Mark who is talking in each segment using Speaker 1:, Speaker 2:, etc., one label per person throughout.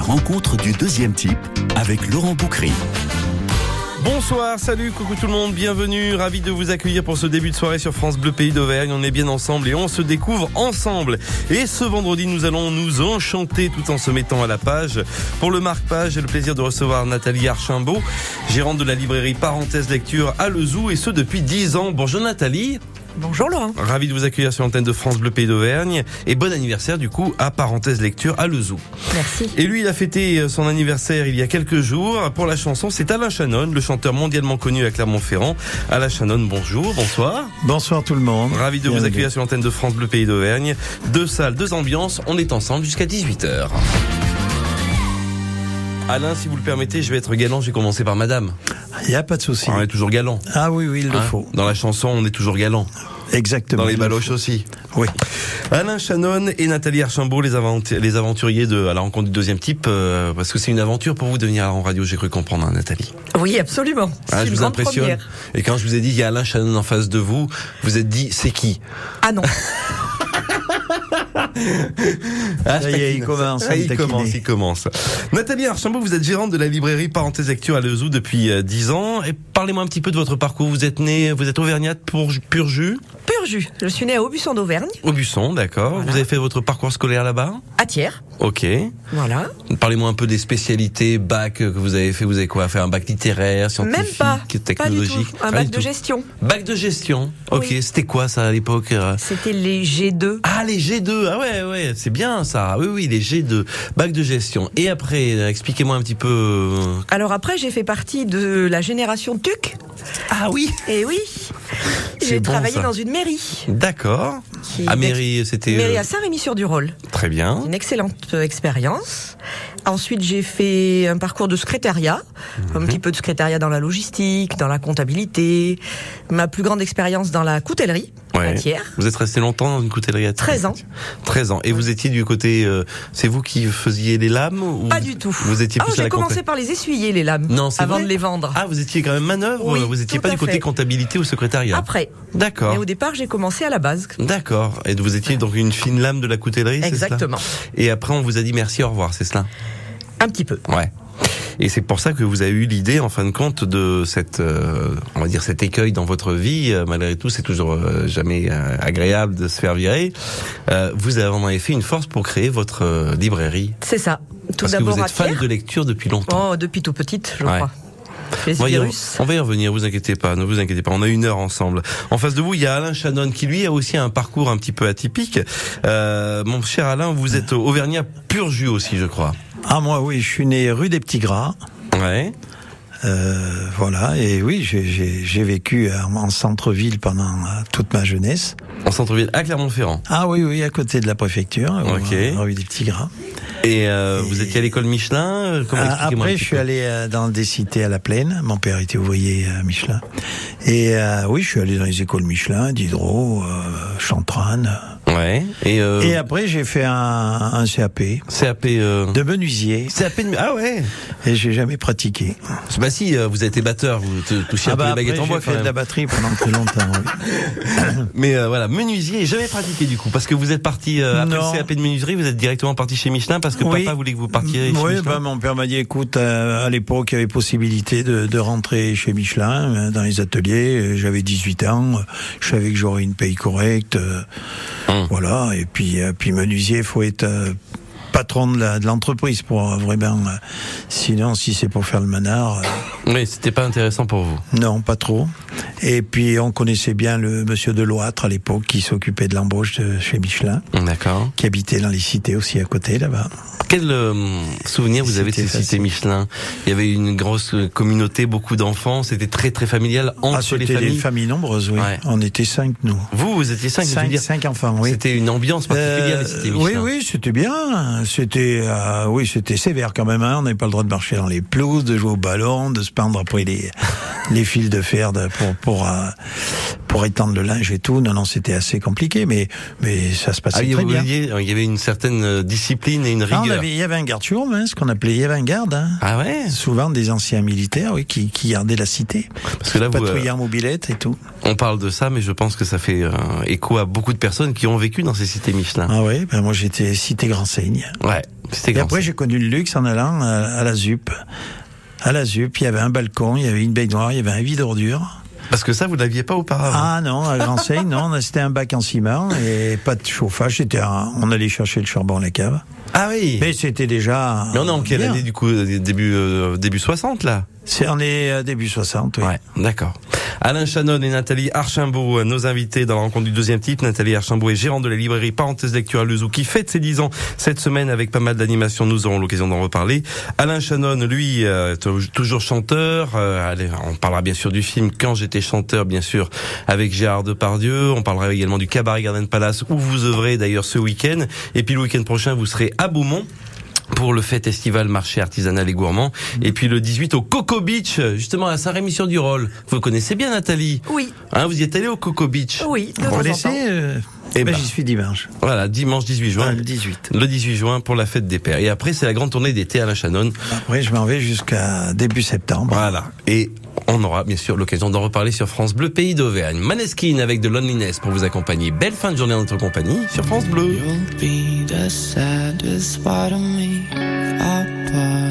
Speaker 1: rencontre du deuxième type avec Laurent Boucry.
Speaker 2: Bonsoir, salut, coucou tout le monde, bienvenue, ravi de vous accueillir pour ce début de soirée sur France Bleu Pays d'Auvergne. On est bien ensemble et on se découvre ensemble. Et ce vendredi, nous allons nous enchanter tout en se mettant à la page. Pour le marque-page, j'ai le plaisir de recevoir Nathalie Archimbault, gérante de la librairie Parenthèse Lecture à Lezou et ce depuis 10 ans. Bonjour Nathalie.
Speaker 3: Bonjour Laurent.
Speaker 2: Ravi de vous accueillir sur l'antenne de France Bleu Pays d'Auvergne et bon anniversaire du coup à Parenthèse Lecture à Lezou.
Speaker 3: Merci.
Speaker 2: Et lui, il a fêté son anniversaire il y a quelques jours. Pour la chanson, c'est Alain Chanon, le chanteur mondialement connu à Clermont-Ferrand. Alain Chanon, bonjour, bonsoir.
Speaker 4: Bonsoir tout le monde.
Speaker 2: Ravi de vous accueillir sur l'antenne de France Bleu Pays d'Auvergne. Deux salles, deux ambiances, on est ensemble jusqu'à 18h. Alain, si vous le permettez, je vais être galant, j'ai commencé par madame.
Speaker 4: Il n'y a pas de souci.
Speaker 2: On est toujours galant.
Speaker 4: Ah oui, oui, il le
Speaker 2: Hein
Speaker 4: faut.
Speaker 2: Dans la chanson, on est toujours galant.
Speaker 4: Exactement.
Speaker 2: Dans les baloches aussi.
Speaker 4: Oui.
Speaker 2: Alain Chanon et Nathalie Archambault, les, aventu- les aventuriers de à la rencontre du deuxième type, euh, parce que c'est une aventure pour vous de venir en radio, j'ai cru comprendre, hein, Nathalie.
Speaker 3: Oui, absolument.
Speaker 2: Ah, je vous impressionne.
Speaker 3: première.
Speaker 2: Et quand je vous ai dit il y a Alain Chanon en face de vous, vous êtes dit c'est qui?
Speaker 3: Ah non.
Speaker 2: ah,
Speaker 4: Ça y est, il commence
Speaker 2: Ah, il commence, il commence. Nathalie Archambault, vous êtes gérante de la librairie Parenthèse Lecture à Lezou depuis euh, 10 ans. Et parlez-moi un petit peu de votre parcours. Vous êtes né, vous êtes auvergnate pour pur jus,
Speaker 3: Pur Je suis née à Aubusson d'Auvergne,
Speaker 2: au Busson, d'accord.
Speaker 3: Voilà.
Speaker 2: Vous avez fait votre parcours scolaire là-bas
Speaker 3: à Thiers.
Speaker 2: Ok.
Speaker 3: Voilà.
Speaker 2: Parlez-moi un peu des spécialités bac que vous avez fait. Vous avez quoi Fait un bac littéraire, scientifique,
Speaker 3: Même pas. Pas du
Speaker 2: technologique?
Speaker 3: Tout. Un bac de
Speaker 2: tout.
Speaker 3: gestion.
Speaker 2: Bac de gestion. Ok.
Speaker 3: Oui.
Speaker 2: C'était quoi ça à l'époque euh?
Speaker 3: C'était les G2.
Speaker 2: Ah les G2. Ah ouais ouais. C'est bien ça. Oui oui les G2. Bac de gestion. Et après, euh, expliquez-moi un petit peu. euh,
Speaker 3: Alors après, j'ai fait partie de la génération TUC.
Speaker 2: Ah oui.
Speaker 3: Et oui. J'ai
Speaker 2: bon,
Speaker 3: travaillé
Speaker 2: ça.
Speaker 3: dans une mairie.
Speaker 2: D'accord. À mairie, c'était
Speaker 3: Mairie
Speaker 2: euh,
Speaker 3: à Saint-Rémy-sur-du-Rôle.
Speaker 2: très bien.
Speaker 3: Une excellente euh, expérience. Ensuite, j'ai fait un parcours de secrétariat, un
Speaker 2: Mhm.
Speaker 3: petit peu de secrétariat dans la logistique, dans la comptabilité. Ma plus grande expérience dans la coutellerie,
Speaker 2: Ouais. Vous êtes resté longtemps dans une coutellerie à Thiers
Speaker 3: 13 ans.
Speaker 2: 13 ans. Et vous étiez du côté. euh, c'est vous qui faisiez les lames ou
Speaker 3: Pas du tout.
Speaker 2: Vous étiez
Speaker 3: Ah,
Speaker 2: plus à
Speaker 3: j'ai commencé par les essuyer, les lames,
Speaker 2: Non, c'est
Speaker 3: avant de les vendre.
Speaker 2: Ah, vous étiez quand même manœuvre.
Speaker 3: Oui,
Speaker 2: vous étiez
Speaker 3: tout
Speaker 2: pas du côté
Speaker 3: fait.
Speaker 2: comptabilité ou secrétariat.
Speaker 3: Après.
Speaker 2: D'accord.
Speaker 3: Mais au départ, j'ai commencé à la base.
Speaker 2: D'accord. Et vous étiez donc une fine lame de la coutellerie, cela?
Speaker 3: Exactement.
Speaker 2: Et après, on vous a dit merci, au revoir, c'est cela?
Speaker 3: Un petit peu.
Speaker 2: Ouais. Et c'est pour ça que vous avez eu l'idée, en fin de compte, de cette, euh, on va dire, cet écueil dans votre vie. Euh, malgré tout, c'est toujours euh, jamais euh, agréable de se faire virer. Euh, vous avez en avez fait une force pour créer votre librairie.
Speaker 3: C'est ça. Tout
Speaker 2: Parce que vous êtes fan de lecture depuis longtemps.
Speaker 3: Oh, depuis tout petite, je
Speaker 2: Ouais.
Speaker 3: crois. Les
Speaker 2: On va, y, re-
Speaker 3: virus.
Speaker 2: on va y revenir, vous inquiétez pas, ne vous inquiétez pas, on a une heure ensemble. En face de vous, il y a Alain Chanon qui lui a aussi un parcours un petit peu atypique. Euh, mon cher Alain, vous êtes auvergnat pur jus aussi, je crois.
Speaker 4: Ah moi oui, je suis né rue des Petits Gras.
Speaker 2: Ouais.
Speaker 4: Euh, voilà, et oui, j'ai- j'ai j'ai vécu en, en centre-ville pendant euh, toute ma jeunesse.
Speaker 2: En centre-ville, à Clermont-Ferrand.
Speaker 4: Ah oui, oui, à côté de la préfecture,
Speaker 2: Ok.
Speaker 4: euh, rue des Petits Gras.
Speaker 2: Et euh, vous étiez à l'école Michelin euh, comment,
Speaker 4: Ah, après, je suis allé euh, dans des cités à la plaine. Mon père était ouvrier à Michelin. Et euh, oui, je suis allé dans les écoles Michelin, Diderot, euh, Chantrane.
Speaker 2: Ouais. Et, euh,
Speaker 4: Et après, j'ai fait un, un CAP
Speaker 2: CAP. Euh...
Speaker 4: de menuisier.
Speaker 2: CAP de... Ah ouais.
Speaker 4: Et j'ai jamais pratiqué.
Speaker 2: Bah si, euh, vous avez été batteur, vous touchiez
Speaker 4: Ah
Speaker 2: un peu
Speaker 4: bah
Speaker 2: les baguettes en
Speaker 4: j'ai
Speaker 2: bois
Speaker 4: fait
Speaker 2: quand
Speaker 4: de la batterie pendant très longtemps. oui.
Speaker 2: Mais euh, voilà, menuisier, jamais pratiqué du coup, parce que vous êtes parti euh, après le CAP de menuiserie, vous êtes directement parti chez Michelin parce que
Speaker 4: Oui.
Speaker 2: papa voulait que vous partiez chez
Speaker 4: Oui,
Speaker 2: Michelin.
Speaker 4: bah, mon père m'a dit, écoute, euh, à l'époque, il y avait possibilité de, de rentrer chez Michelin, dans les ateliers. J'avais 18 ans, je savais que j'aurais une paye correcte.
Speaker 2: Hum.
Speaker 4: Voilà, et puis, euh, puis menuisier, faut être euh, patron de de l'entreprise pour euh, vraiment... euh, sinon, si c'est pour faire le manard... euh,
Speaker 2: Oui, c'était pas intéressant pour vous.
Speaker 4: Non, pas trop. Et puis on connaissait bien le monsieur Deloître à l'époque qui s'occupait de l'embauche de chez Michelin,
Speaker 2: D'accord.
Speaker 4: qui habitait dans les cités aussi à côté là-bas.
Speaker 2: Quel euh, souvenir vous avez de ces
Speaker 4: C'était
Speaker 2: cités. Michelin? Il y avait une grosse euh, communauté, beaucoup d'enfants, c'était très très familial entre
Speaker 4: ah,
Speaker 2: les
Speaker 4: c'était
Speaker 2: familles.
Speaker 4: des familles nombreuses, oui.
Speaker 2: Ouais.
Speaker 4: On était cinq, nous.
Speaker 2: Vous, vous étiez cinq,
Speaker 4: Cinq,
Speaker 2: dire.
Speaker 4: cinq enfants, oui.
Speaker 2: C'était une ambiance particulière,
Speaker 4: Euh,
Speaker 2: les cités
Speaker 4: oui,
Speaker 2: Michelin.
Speaker 4: oui, c'était bien. C'était, euh, oui, c'était sévère quand même. Hein. On n'avait pas le droit de marcher dans les pelouses, de jouer au ballon, de se pendre après les les fils de fer de- pour pour euh, pour étendre le linge et tout. Non, non, c'était assez compliqué, mais mais ça se passait
Speaker 2: Ah, il y
Speaker 4: très
Speaker 2: avait-
Speaker 4: bien.
Speaker 2: il y avait une certaine euh, discipline et une
Speaker 4: Ah, on
Speaker 2: rigueur.
Speaker 4: avait- il y avait un garde hein, ce qu'on appelait, il y avait un garde. Hein.
Speaker 2: Ah ouais?
Speaker 4: Souvent des anciens militaires, oui, qui, qui gardaient la cité,
Speaker 2: Parce que là, vous, euh,
Speaker 4: mobilette et tout.
Speaker 2: on parle de ça, mais je pense que ça fait euh, écho à beaucoup de personnes qui ont vécu dans ces cités Michelin.
Speaker 4: Ah oui, ben moi j'étais cité Grand Seigne.
Speaker 2: Ouais, c'était
Speaker 4: Et après j'ai connu le luxe en allant à, à la ZUP. À la ZUP, il y avait un balcon, il y avait une baignoire, il y avait un vide ordure.
Speaker 2: Parce que ça, vous l'aviez pas auparavant.
Speaker 4: Ah non, à Grand Seigne, non, c'était un bac en ciment et pas de chauffage. C'était un- on allait chercher le charbon à la cave.
Speaker 2: Ah oui.
Speaker 4: Mais c'était déjà.
Speaker 2: Mais on est en quelle année du coup euh, Début euh, début 60 là?
Speaker 4: C'est on est à début 60. Oui.
Speaker 2: D'accord. Alain Chanon et Nathalie Archimbault, nos invités dans la rencontre du deuxième type. Nathalie Archimbault est gérante de la librairie Parenthèse Lecture à Lezou qui fête ses 10 ans cette semaine avec pas mal d'animations. Nous aurons l'occasion d'en reparler. Alain Chanon, lui, euh, tou- toujours chanteur. Euh, on parlera bien sûr du film Quand j'étais chanteur, bien sûr, avec Gérard Depardieu. On parlera également du Cabaret Garden Palace où vous œuvrez d'ailleurs ce week-end. Et puis le week-end prochain, vous serez à Beaumont pour le fête estival marché artisanal et gourmand. Et puis le 18 au Coco Beach, justement à Saint-Rémy-sur-du-Rôle. Vous connaissez bien Nathalie?
Speaker 3: Oui,
Speaker 2: Hein, Vous y êtes allé au Coco Beach?
Speaker 3: Oui, de
Speaker 4: Vous
Speaker 3: temps en
Speaker 4: connaissez
Speaker 3: temps.
Speaker 4: Euh,
Speaker 2: Eh
Speaker 4: ben,
Speaker 2: ben.
Speaker 4: J'y suis dimanche.
Speaker 2: Voilà, dimanche 18
Speaker 4: Ah,
Speaker 2: juin.
Speaker 4: le 18.
Speaker 2: Le 18 juin pour la fête des pères. Et après, c'est la grande tournée d'été à la Shannon.
Speaker 4: Après, je m'en vais jusqu'à début septembre.
Speaker 2: Voilà. Et on aura bien sûr l'occasion d'en reparler sur France Bleu, pays d'Auvergne. Maneskin avec de Loneliness pour vous accompagner. Belle fin de journée en notre compagnie sur France Bleu.
Speaker 5: You'll be the saddest part of me, a part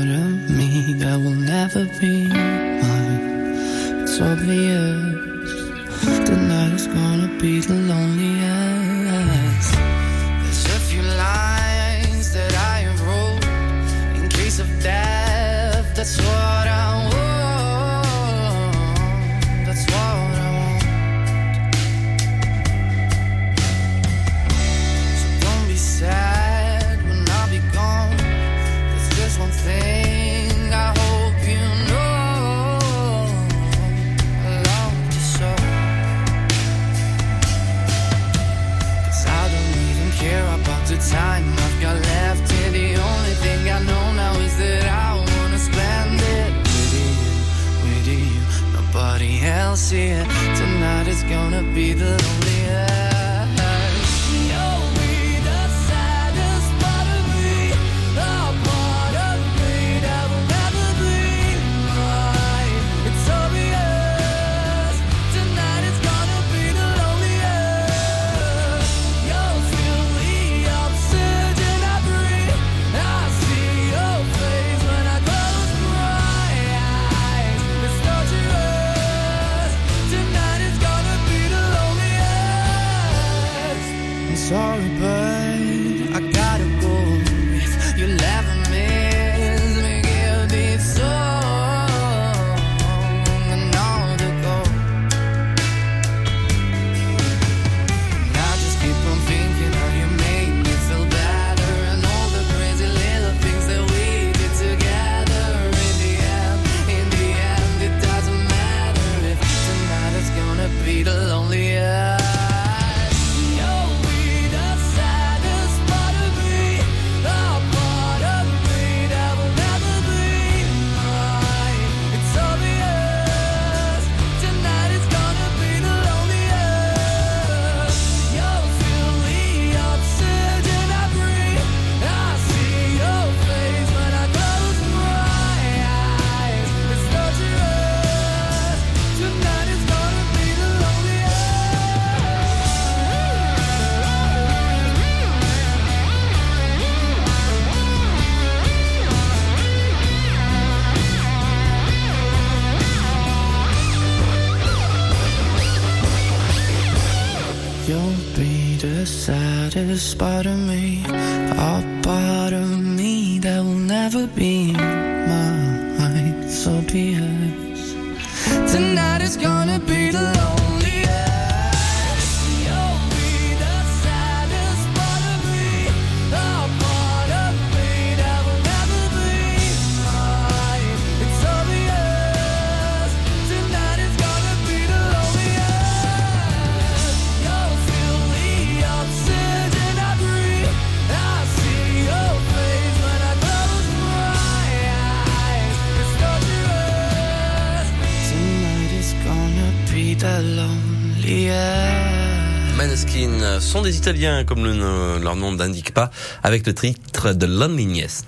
Speaker 2: sont des Italiens, comme le- leur nom n'indique pas, avec le titre de Loneliness.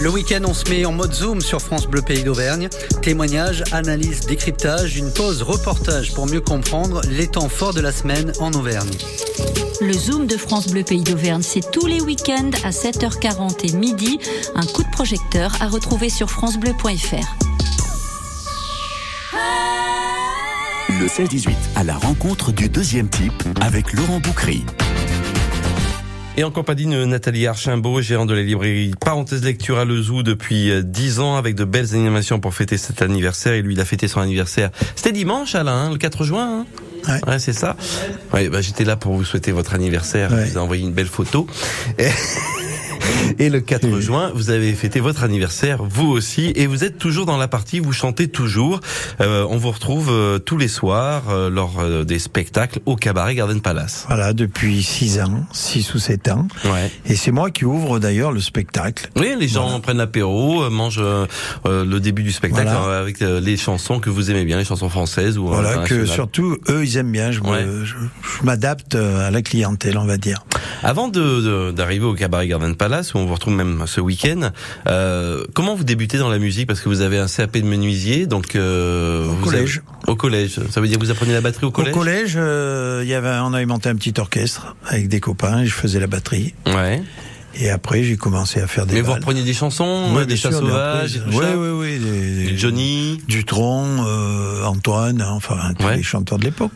Speaker 6: Le week-end, on se met en mode zoom sur France Bleu Pays d'Auvergne. Témoignages, analyse, décryptage, une pause reportage pour mieux comprendre les temps forts de la semaine en Auvergne.
Speaker 7: Le Zoom de France Bleu Pays d'Auvergne, c'est tous les week-ends à 7h40 et midi. Un coup de projecteur à retrouver sur francebleu.fr.
Speaker 1: Le 16-18 à la rencontre du deuxième type avec Laurent Boucry.
Speaker 2: Et en compagnie de Nathalie Archimbault, gérante de la librairie Parenthèse Lecture à Le Zoo depuis euh, 10 ans, avec de belles animations pour fêter cet anniversaire. Et lui, il a fêté son anniversaire. C'était dimanche, Alain, hein, le 4 juin. hein
Speaker 4: Ouais.
Speaker 2: c'est ça. Ouais, bah, j'étais là pour vous souhaiter votre anniversaire.
Speaker 4: Ouais.
Speaker 2: Je vous ai envoyé une belle photo. Et, et le 4 juin, vous avez fêté votre anniversaire, vous aussi, et vous êtes toujours dans la partie, vous chantez toujours. Euh, on vous retrouve euh, tous les soirs euh, lors euh, des spectacles au cabaret Garden Palace.
Speaker 4: Voilà, depuis 6 ans, 6 ou 7 ans.
Speaker 2: Ouais.
Speaker 4: Et c'est moi qui ouvre d'ailleurs le spectacle.
Speaker 2: Oui, les gens prennent l'apéro, euh, mangent le début du spectacle
Speaker 4: Voilà.
Speaker 2: avec les chansons que vous aimez bien, les chansons françaises ou
Speaker 4: Voilà, que surtout eux, ils aiment bien. Je,
Speaker 2: Ouais.
Speaker 4: m'adapte à la clientèle, on va dire.
Speaker 2: Avant de- de- d'arriver au Cabaret Garden Palace, où on vous retrouve même ce week-end, euh, comment vous débutez dans la musique? Parce que vous avez un CAP de menuisier, donc... euh,
Speaker 4: Au
Speaker 2: vous
Speaker 4: collège.
Speaker 2: avez- au collège. Ça veut dire que vous apprenez la batterie au collège?
Speaker 4: Au collège, euh, il y avait, on avait monté un petit orchestre avec des copains. et Je faisais la batterie.
Speaker 2: Ouais.
Speaker 4: Et après, j'ai commencé à faire des
Speaker 2: Mais vous repreniez des chansons,
Speaker 4: Ouais,
Speaker 2: des chats sauvages,
Speaker 4: ouais, ouais, ouais, des-
Speaker 2: Et
Speaker 4: des-
Speaker 2: Johnny?
Speaker 4: Dutronc, euh, Antoine, enfin tous
Speaker 2: Ouais.
Speaker 4: les chanteurs de l'époque.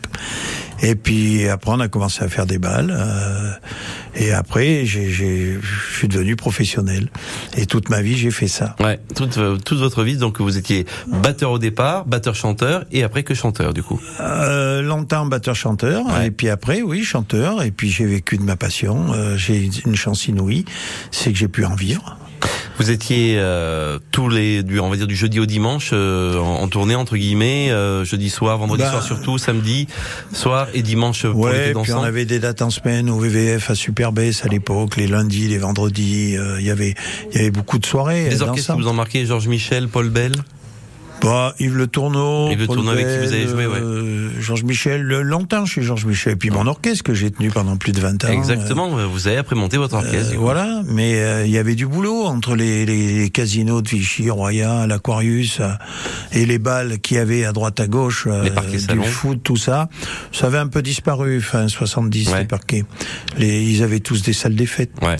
Speaker 4: Et puis après, on a commencé à faire des balles. euh, et après, je suis devenu professionnel. Et toute ma vie, j'ai fait ça.
Speaker 2: Ouais, toute, euh, toute votre vie, donc vous étiez batteur au départ, batteur-chanteur, et après que chanteur du coup.
Speaker 4: Euh, longtemps batteur-chanteur,
Speaker 2: Ouais.
Speaker 4: et puis après, oui, chanteur. Et puis j'ai vécu de ma passion. Euh, j'ai une chance inouïe, c'est que j'ai pu en vivre.
Speaker 2: Vous étiez euh, tous les, du, on va dire du jeudi au dimanche, euh, en, en tournée entre guillemets, euh, jeudi soir, vendredi
Speaker 4: Bah,
Speaker 2: soir surtout, samedi soir et dimanche pour
Speaker 4: Ouais,
Speaker 2: l'été
Speaker 4: puis on avait des dates en semaine au VVF à Superbès à l'époque, les lundis, les vendredis. euh, Il y avait, il y avait beaucoup de soirées.
Speaker 2: Des orchestres vous ont marqué, Georges Michel, Paul Bell?
Speaker 4: Bah, Yves Le Tourneau,
Speaker 2: Yves Le Tourneau avec qui vous avez joué, ouais.
Speaker 4: euh, Georges Michel, longtemps chez Georges Michel, et puis mon orchestre que j'ai tenu pendant plus de 20 ans.
Speaker 2: Exactement. Vous avez après monté votre orchestre.
Speaker 4: euh, voilà, mais euh, il y avait du boulot entre les, les casinos de Vichy, Royal, l'Aquarius euh, et les balles qu'il y avait à droite à gauche,
Speaker 2: Les parquets
Speaker 4: du foot, tout ça. Ça avait un peu disparu, fin 70,
Speaker 2: Ouais.
Speaker 4: les parquets. Les, ils avaient tous des salles des fêtes.
Speaker 2: Ouais.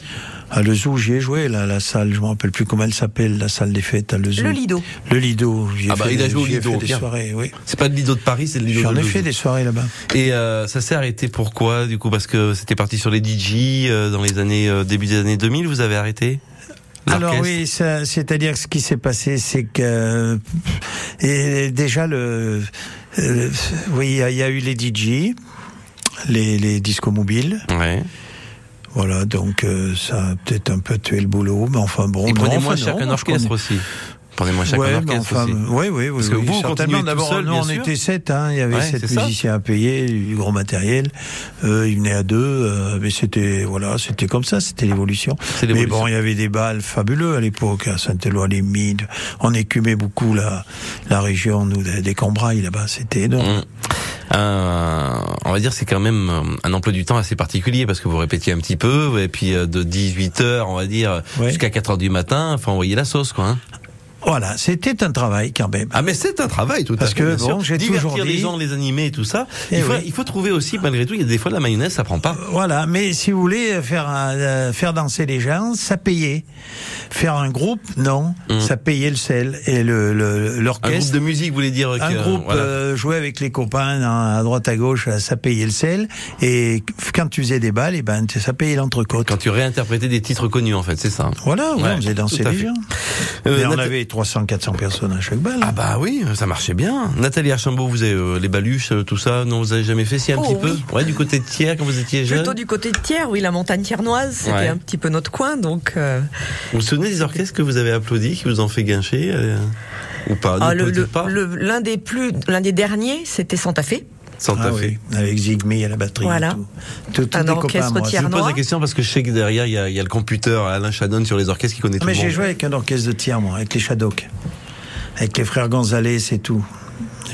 Speaker 4: À Le Zoo, j'y ai joué, là, la salle, je me rappelle plus comment elle s'appelle, la salle des fêtes à Le Zoo.
Speaker 3: Le Lido.
Speaker 4: Le Lido. j'y ai
Speaker 2: Ah bah,
Speaker 4: fait
Speaker 2: il a joué au
Speaker 4: j'y ai
Speaker 2: Lido,
Speaker 4: fait des
Speaker 2: bien.
Speaker 4: soirées, oui.
Speaker 2: C'est pas le Lido de Paris, c'est le Lido
Speaker 4: J'en ai fait des soirées là-bas.
Speaker 2: Et euh, ça s'est arrêté pourquoi du coup? Parce que c'était parti sur les DJ euh, dans les années euh, début des années 2000. Vous avez arrêté?
Speaker 4: Alors oui, c'est-à-dire que ce qui s'est passé, c'est que et déjà le, oui, il y, a- il y a eu les DJ, les, les discos mobiles,
Speaker 2: Ouais.
Speaker 4: Voilà, donc euh, ça a peut-être un peu tué le boulot, mais enfin bon.
Speaker 2: Et prenez
Speaker 4: enfin
Speaker 2: moins
Speaker 4: non,
Speaker 2: cher qu'un orchestre
Speaker 4: connais-
Speaker 2: aussi. Prenez moins cher
Speaker 4: Ouais,
Speaker 2: orchestre
Speaker 4: enfin,
Speaker 2: aussi.
Speaker 4: oui, oui, oui,
Speaker 2: Parce que
Speaker 4: oui,
Speaker 2: vous,
Speaker 4: certainement. D'abord,
Speaker 2: seul,
Speaker 4: nous, on
Speaker 2: sûr.
Speaker 4: était sept, hein, il y avait
Speaker 2: Ouais,
Speaker 4: sept
Speaker 2: ça.
Speaker 4: musiciens à payer, du gros matériel. Euh, ils venaient à deux, euh, mais c'était, voilà, c'était comme ça, c'était l'évolution. Mais bon, il y avait des balles fabuleux à l'époque, à Saint-Éloi, les Mines. On écumait beaucoup la, la région, nous, des, des Cambrailles, là-bas, c'était énorme.
Speaker 2: Hum. Un- on va dire c'est quand même euh, un emploi du temps assez particulier parce que vous répétiez un petit peu et puis euh, de 18 heures on va dire
Speaker 4: Ouais.
Speaker 2: jusqu'à 4 heures du matin enfin envoyer la sauce quoi hein.
Speaker 4: Voilà, c'était un travail quand même.
Speaker 2: Ah mais c'est un travail tout
Speaker 4: Parce
Speaker 2: à fait.
Speaker 4: Parce
Speaker 2: que
Speaker 4: bon, j'ai toujours dit les
Speaker 2: gens, les animer et tout ça.
Speaker 4: Eh
Speaker 2: il, faut, il, faut, trouver aussi malgré tout, il y a des fois de la mayonnaise, ça prend pas.
Speaker 4: Euh, voilà, mais si vous voulez faire euh, faire danser les gens, ça payait. Faire un groupe, non,
Speaker 2: hum.
Speaker 4: ça payait le sel et le l'orchestre.
Speaker 2: Un groupe de musique, vous voulez dire
Speaker 4: Un groupe euh, jouer avec les copains hein, à droite à gauche, euh, ça payait le sel et quand tu faisais des balles, et ben ça payait l'entrecôte.
Speaker 2: Quand tu réinterprétais des titres connus en fait, c'est ça.
Speaker 4: Voilà, ouais,
Speaker 2: ouais,
Speaker 4: on faisait danser les gens.
Speaker 2: Euh,
Speaker 4: on avait 300, 400 personnes à chaque balle.
Speaker 2: Ah bah oui, ça marchait bien. Nathalie Archambault, vous avez euh, les baluches, euh, tout ça, non, vous avez jamais fait si un
Speaker 3: oh
Speaker 2: petit peu Ouais, du côté de Thiers quand vous étiez jeune.
Speaker 3: Plutôt du côté de Thiers, oui, la montagne thiernoise, c'était un petit peu notre coin, donc. Euh,
Speaker 2: vous vous souvenez des orchestres que vous avez applaudis, qui vous ont fait guincher ou pas,
Speaker 3: ah, L'un des plus, l'un des derniers, c'était Santa Fe.
Speaker 2: Santa
Speaker 4: Ah
Speaker 2: Fe.
Speaker 4: oui, avec Zigmy à la batterie.
Speaker 3: Voilà.
Speaker 4: Tout. Tout- tous
Speaker 3: Un orchestre
Speaker 4: copains, moi.
Speaker 3: tiers-
Speaker 2: Je vous pose la question parce que je sais que derrière il y a, il y a le computer Alain Chadon sur les orchestres qui connaît
Speaker 4: Ah,
Speaker 2: tout
Speaker 4: mais
Speaker 2: le
Speaker 4: j'ai joué avec un orchestre de tiers, moi, avec les Shadok. Avec les frères Gonzalez et tout.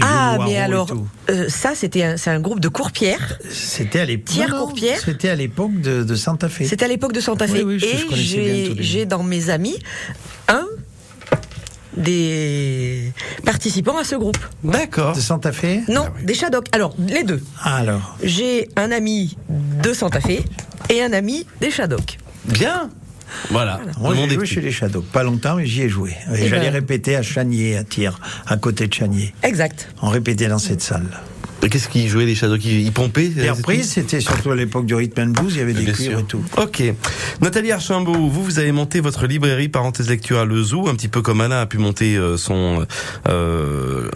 Speaker 3: Ah, mais alors,
Speaker 4: tout.
Speaker 3: euh, ça, c'était un, c'est un groupe de courpières.
Speaker 4: C'était à l'époque.
Speaker 3: Courpierre
Speaker 4: C'était à l'époque de, de Santa Fe.
Speaker 3: C'était à l'époque de Santa Fe.
Speaker 4: Oui, oui,
Speaker 3: et j'ai dans mes amis un des participants à ce groupe.
Speaker 2: D'accord.
Speaker 4: De Santa Fe
Speaker 3: Non, des Shadok. Alors, les deux.
Speaker 4: Alors,
Speaker 3: J'ai un ami de Santa Fe et un ami des Shadok.
Speaker 2: Bien. Voilà.
Speaker 4: moi
Speaker 2: Le
Speaker 4: j'ai joué chez les Shadows. Pas longtemps, mais j'y ai joué. Et
Speaker 3: Eh
Speaker 4: j'allais
Speaker 3: ben.
Speaker 4: répéter à Chanier, à Tir, à côté de Chanier.
Speaker 3: Exact.
Speaker 4: On répétait dans cette salle.
Speaker 2: Qu'est-ce qu'ils jouaient les Shadows Ils pompaient
Speaker 4: Et
Speaker 2: euh,
Speaker 4: reprise, c'était surtout à l'époque du rhythm and blues, il y avait des
Speaker 2: Bien
Speaker 4: cuirs
Speaker 2: sûr.
Speaker 4: et tout.
Speaker 2: Ok. Nathalie Archambault, vous, vous avez monté votre librairie parenthèse lecture à Le Zoo, un petit peu comme Alain a pu monter euh, son euh,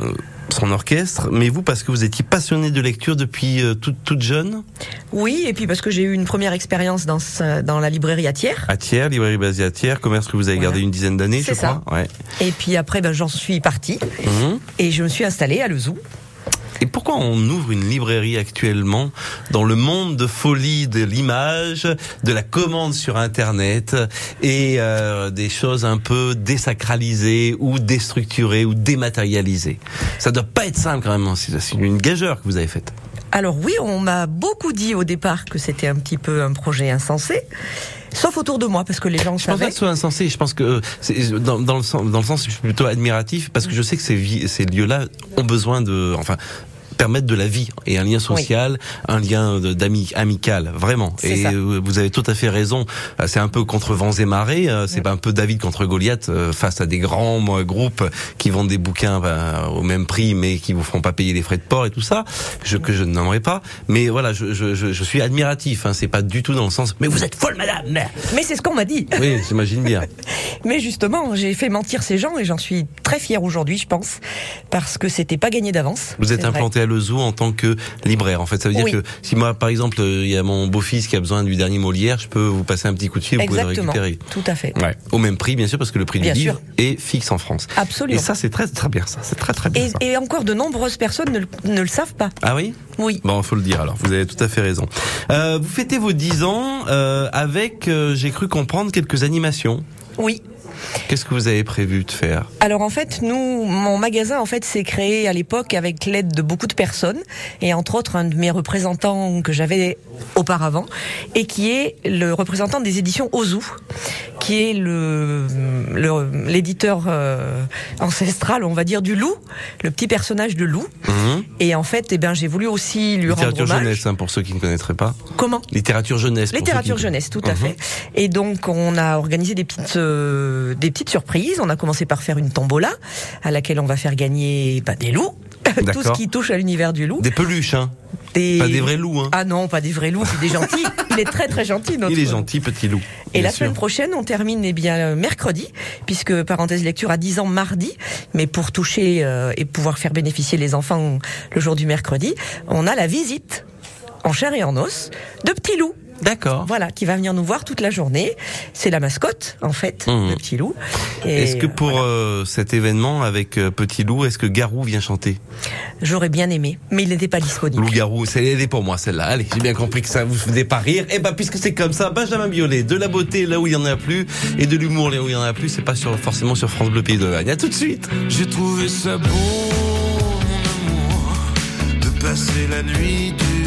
Speaker 2: son orchestre. Mais vous, parce que vous étiez passionné de lecture depuis euh, toute, toute jeune,
Speaker 3: Oui, et puis parce que j'ai eu une première expérience dans, ce- dans la librairie à Thiers.
Speaker 2: à Thiers, librairie basée à Thiers, commerce que vous avez
Speaker 3: Voilà.
Speaker 2: gardé une dizaine d'années, je
Speaker 3: C'est ça.
Speaker 2: crois. Ouais.
Speaker 3: Et puis après, ben, j'en suis partie
Speaker 2: Mhm.
Speaker 3: et je me suis installée à Le Zoo.
Speaker 2: Et pourquoi on ouvre une librairie actuellement dans le monde de folie de l'image, de la commande sur Internet et euh, des choses un peu désacralisées ou déstructurées ou dématérialisées? Ça doit pas être simple quand même. hein. C'est c'est une gageure que vous avez faite.
Speaker 3: Alors oui, on m'a beaucoup dit au départ que c'était un petit peu un projet insensé, sauf autour de moi, parce que les gens
Speaker 2: Je pense pas
Speaker 3: savaient.
Speaker 2: que ce soit insensé. Je pense que euh, c'est dans, dans le sens, dans le sens, je suis plutôt admiratif parce que je sais que ces, ces lieux-là ont besoin de, enfin, permettre de la vie et un lien social, un lien d'ami amical, vraiment. Et
Speaker 3: ça.
Speaker 2: euh, vous avez tout à fait raison. Euh, C'est un peu contre vents et marées. euh, C'est pas un peu David contre Goliath face à des grands groupes qui vendent des bouquins bah, au même prix, mais qui vous feront pas payer les frais de port et tout ça, je, que je ne nommerai pas. Mais voilà, je, je, je, suis admiratif. Hein, C'est pas du tout dans le sens. Mais vous êtes folle, madame.
Speaker 3: Mais c'est ce qu'on m'a dit.
Speaker 2: Oui, j'imagine bien.
Speaker 3: Mais justement, j'ai fait mentir ces gens et j'en suis très fière aujourd'hui, je pense, parce que c'était pas gagné d'avance.
Speaker 2: Vous êtes implanté à Le Zoo en tant que libraire. En fait, ça veut dire
Speaker 3: Oui.
Speaker 2: que si moi, par exemple, euh, il y a mon beau-fils qui a besoin du dernier Molière, je peux vous passer un petit coup de fil, vous pouvez le récupérer.
Speaker 3: Tout à fait.
Speaker 2: Ouais. Au même prix, bien sûr, parce que le prix
Speaker 3: Bien
Speaker 2: du
Speaker 3: sûr.
Speaker 2: livre est fixe en France.
Speaker 3: Absolument.
Speaker 2: Et ça, c'est très très bien. Ça, c'est très très bien.
Speaker 3: Et,
Speaker 2: ça.
Speaker 3: et encore de nombreuses personnes ne, le- ne le savent pas.
Speaker 2: Ah oui?
Speaker 3: Oui.
Speaker 2: Bon, faut le dire alors. Vous avez tout à fait raison. Euh, vous fêtez vos 10 ans euh, avec, euh, j'ai cru comprendre, quelques animations.
Speaker 3: Oui.
Speaker 2: Qu'est-ce que vous avez prévu de faire
Speaker 3: Alors en fait, nous, mon magasin en fait s'est créé à l'époque avec l'aide de beaucoup de personnes et entre autres un de mes représentants que j'avais auparavant et qui est le représentant des éditions Ozu, qui est le l'éditeur euh, ancestral, on va dire, du loup, le petit personnage de loup.
Speaker 2: Mhm.
Speaker 3: Et en fait, eh ben j'ai voulu aussi lui rendre
Speaker 2: Littérature
Speaker 3: hommage.
Speaker 2: jeunesse, hein, pour ceux qui ne connaîtraient pas.
Speaker 3: Comment?
Speaker 2: Littérature jeunesse.
Speaker 3: Littérature
Speaker 2: qui
Speaker 3: jeunesse, tout à
Speaker 2: Mhm.
Speaker 3: fait. Et donc, on a organisé des petites, euh, des petites surprises. On a commencé par faire une tombola à laquelle on va faire gagner bah, des loups, tout ce qui touche à l'univers du loup.
Speaker 2: Des peluches, hein.
Speaker 3: Des-
Speaker 2: Pas des vrais loups, hein.
Speaker 3: Ah non, pas des vrais loups, c'est des gentils. Il est très très gentil. Notre...
Speaker 2: Il est gentil, petit loup.
Speaker 3: Et la semaine prochaine, on termine eh bien euh, mercredi, puisque parenthèse lecture à 10 ans mardi, mais pour toucher euh, et pouvoir faire bénéficier les enfants le jour du mercredi, on a la visite en chair et en os de Petit Loup.
Speaker 2: D'accord.
Speaker 3: Voilà, qui va venir nous voir toute la journée. C'est la mascotte, en fait,
Speaker 2: Mhm.
Speaker 3: le petit loup.
Speaker 2: Est-ce que pour
Speaker 3: voilà.
Speaker 2: euh, cet événement avec euh, Petit Loup, est-ce que Garou vient chanter?
Speaker 3: J'aurais bien aimé, mais il n'était pas disponible.
Speaker 2: Loup Garou, c'est est pour moi celle-là. Allez, j'ai bien compris que ça vous faisait pas rire. Et ben puisque c'est comme ça, Benjamin Biolay, de la beauté là où il y en a plus et de l'humour là où il y en a plus, c'est pas sur, forcément sur France Bleu Pays d'Auvergne. À tout de suite.
Speaker 8: J'ai trouvé ça beau, mon amour, de passer la nuit du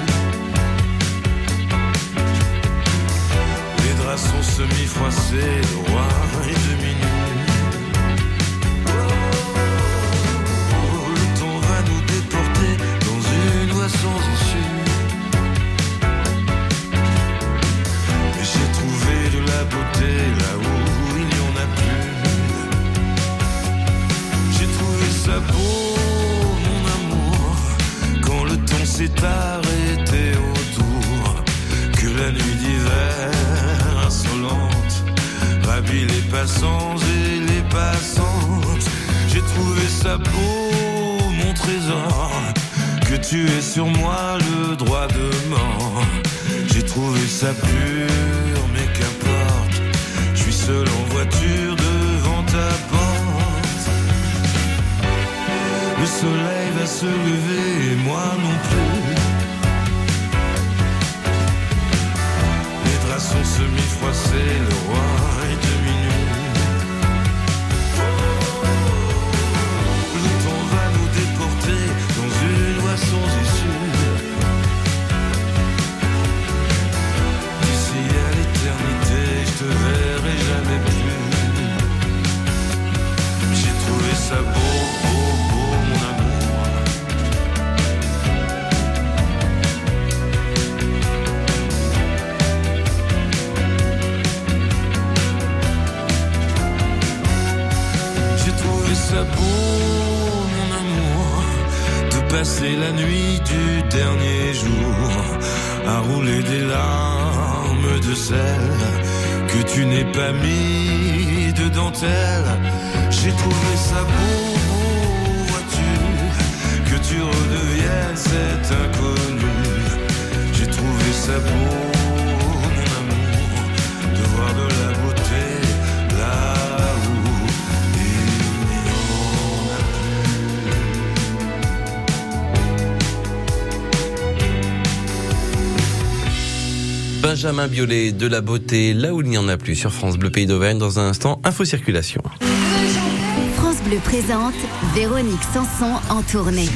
Speaker 8: Les draps sont semi-froissés de roi et de minuit. Oh, le temps va nous déporter dans une voie sans issue. Mais j'ai trouvé de la beauté là où il n'y en a plus. J'ai trouvé ça beau, mon amour, quand le temps s'est passants et les passantes. J'ai trouvé ça beau, mon trésor, tu es sur moi le droit de mort. J'ai trouvé ça pur, mais qu'importe. Je suis seul en voiture devant ta porte. Le soleil va se lever et moi non plus. Les draps sont semi-froissés, le roi est te verrai jamais plus. J'ai trouvé ça beau, beau, beau, mon amour. J'ai trouvé ça beau, mon amour, de passer la nuit du dernier jour à rouler des larmes de sel que tu n'es pas mis de dentelle. J'ai trouvé ça beau, vois-tu, que tu redeviennes cet inconnu. J'ai trouvé ça beau, mon amour, de voir de la beauté
Speaker 2: Benjamin Biolay, de la beauté, là où il n'y en a plus, sur France Bleu Pays d'Auvergne. Dans un instant, info circulation.
Speaker 9: France Bleu présente Véronique Sanson en tournée.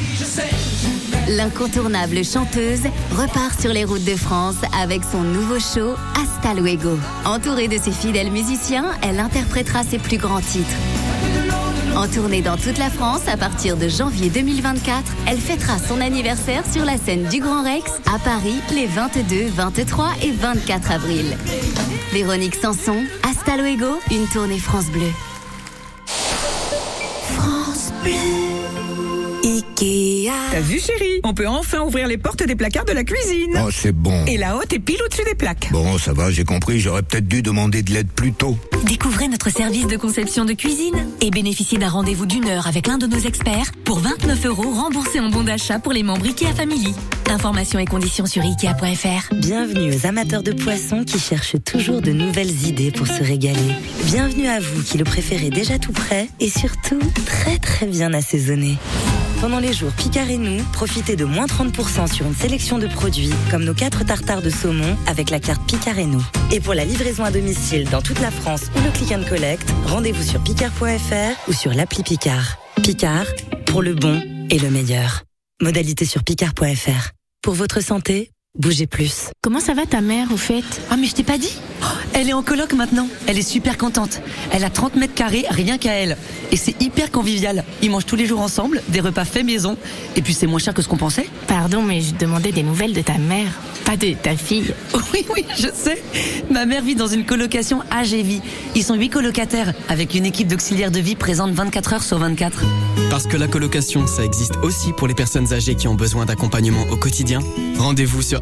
Speaker 9: L'incontournable chanteuse repart sur les routes de France avec son nouveau show Hasta Luego. Entourée de ses fidèles musiciens, elle interprétera ses plus grands titres. En tournée dans toute la France à partir de janvier 2024, elle fêtera son anniversaire sur la scène du Grand Rex à Paris les 22, 23 et 24 avril. Véronique Sanson, Hasta Luego, une tournée France Bleu. Ikea.
Speaker 10: T'as vu chérie? On peut enfin ouvrir les portes des placards de la cuisine.
Speaker 11: Oh, c'est bon.
Speaker 10: Et la haute est pile au-dessus des plaques.
Speaker 11: Bon, ça va, j'ai compris, j'aurais peut-être dû demander de l'aide plus tôt.
Speaker 12: Découvrez notre service de conception de cuisine et bénéficiez d'un rendez-vous d'une heure avec l'un de nos experts pour 29 euros remboursés en bon d'achat pour les membres IKEA Family. Informations et conditions sur ikea.fr.
Speaker 13: Bienvenue aux amateurs de poissons qui cherchent toujours de nouvelles idées pour se régaler. Bienvenue à vous qui le préférez déjà tout prêt et surtout très très bien assaisonné. Pendant les jours Picard et nous, profitez de moins 30% sur une sélection de produits comme nos 4 tartares de saumon avec la carte Picard et nous. Et pour la livraison à domicile dans toute la France ou le click and collect, rendez-vous sur picard.fr ou sur l'appli Picard. Picard, pour le bon et le meilleur. Modalité sur picard.fr. Pour votre santé, bougez plus.
Speaker 14: Comment ça va ta mère au fait?
Speaker 15: Ah mais je t'ai pas dit Oh, Elle est en coloc maintenant. Elle est super contente. Elle a 30 mètres carrés rien qu'à elle. Et c'est hyper convivial. Ils mangent tous les jours ensemble, des repas faits maison. Et puis c'est moins cher que ce qu'on pensait.
Speaker 14: Pardon, mais je demandais des nouvelles de ta mère, pas de ta fille.
Speaker 15: Oui, oui, je sais. Ma mère vit dans une colocation AGV. Ils sont huit colocataires avec une équipe d'auxiliaires de vie présente 24 heures sur 24.
Speaker 16: Parce que la colocation, ça existe aussi pour les personnes âgées qui ont besoin d'accompagnement au quotidien. Rendez-vous sur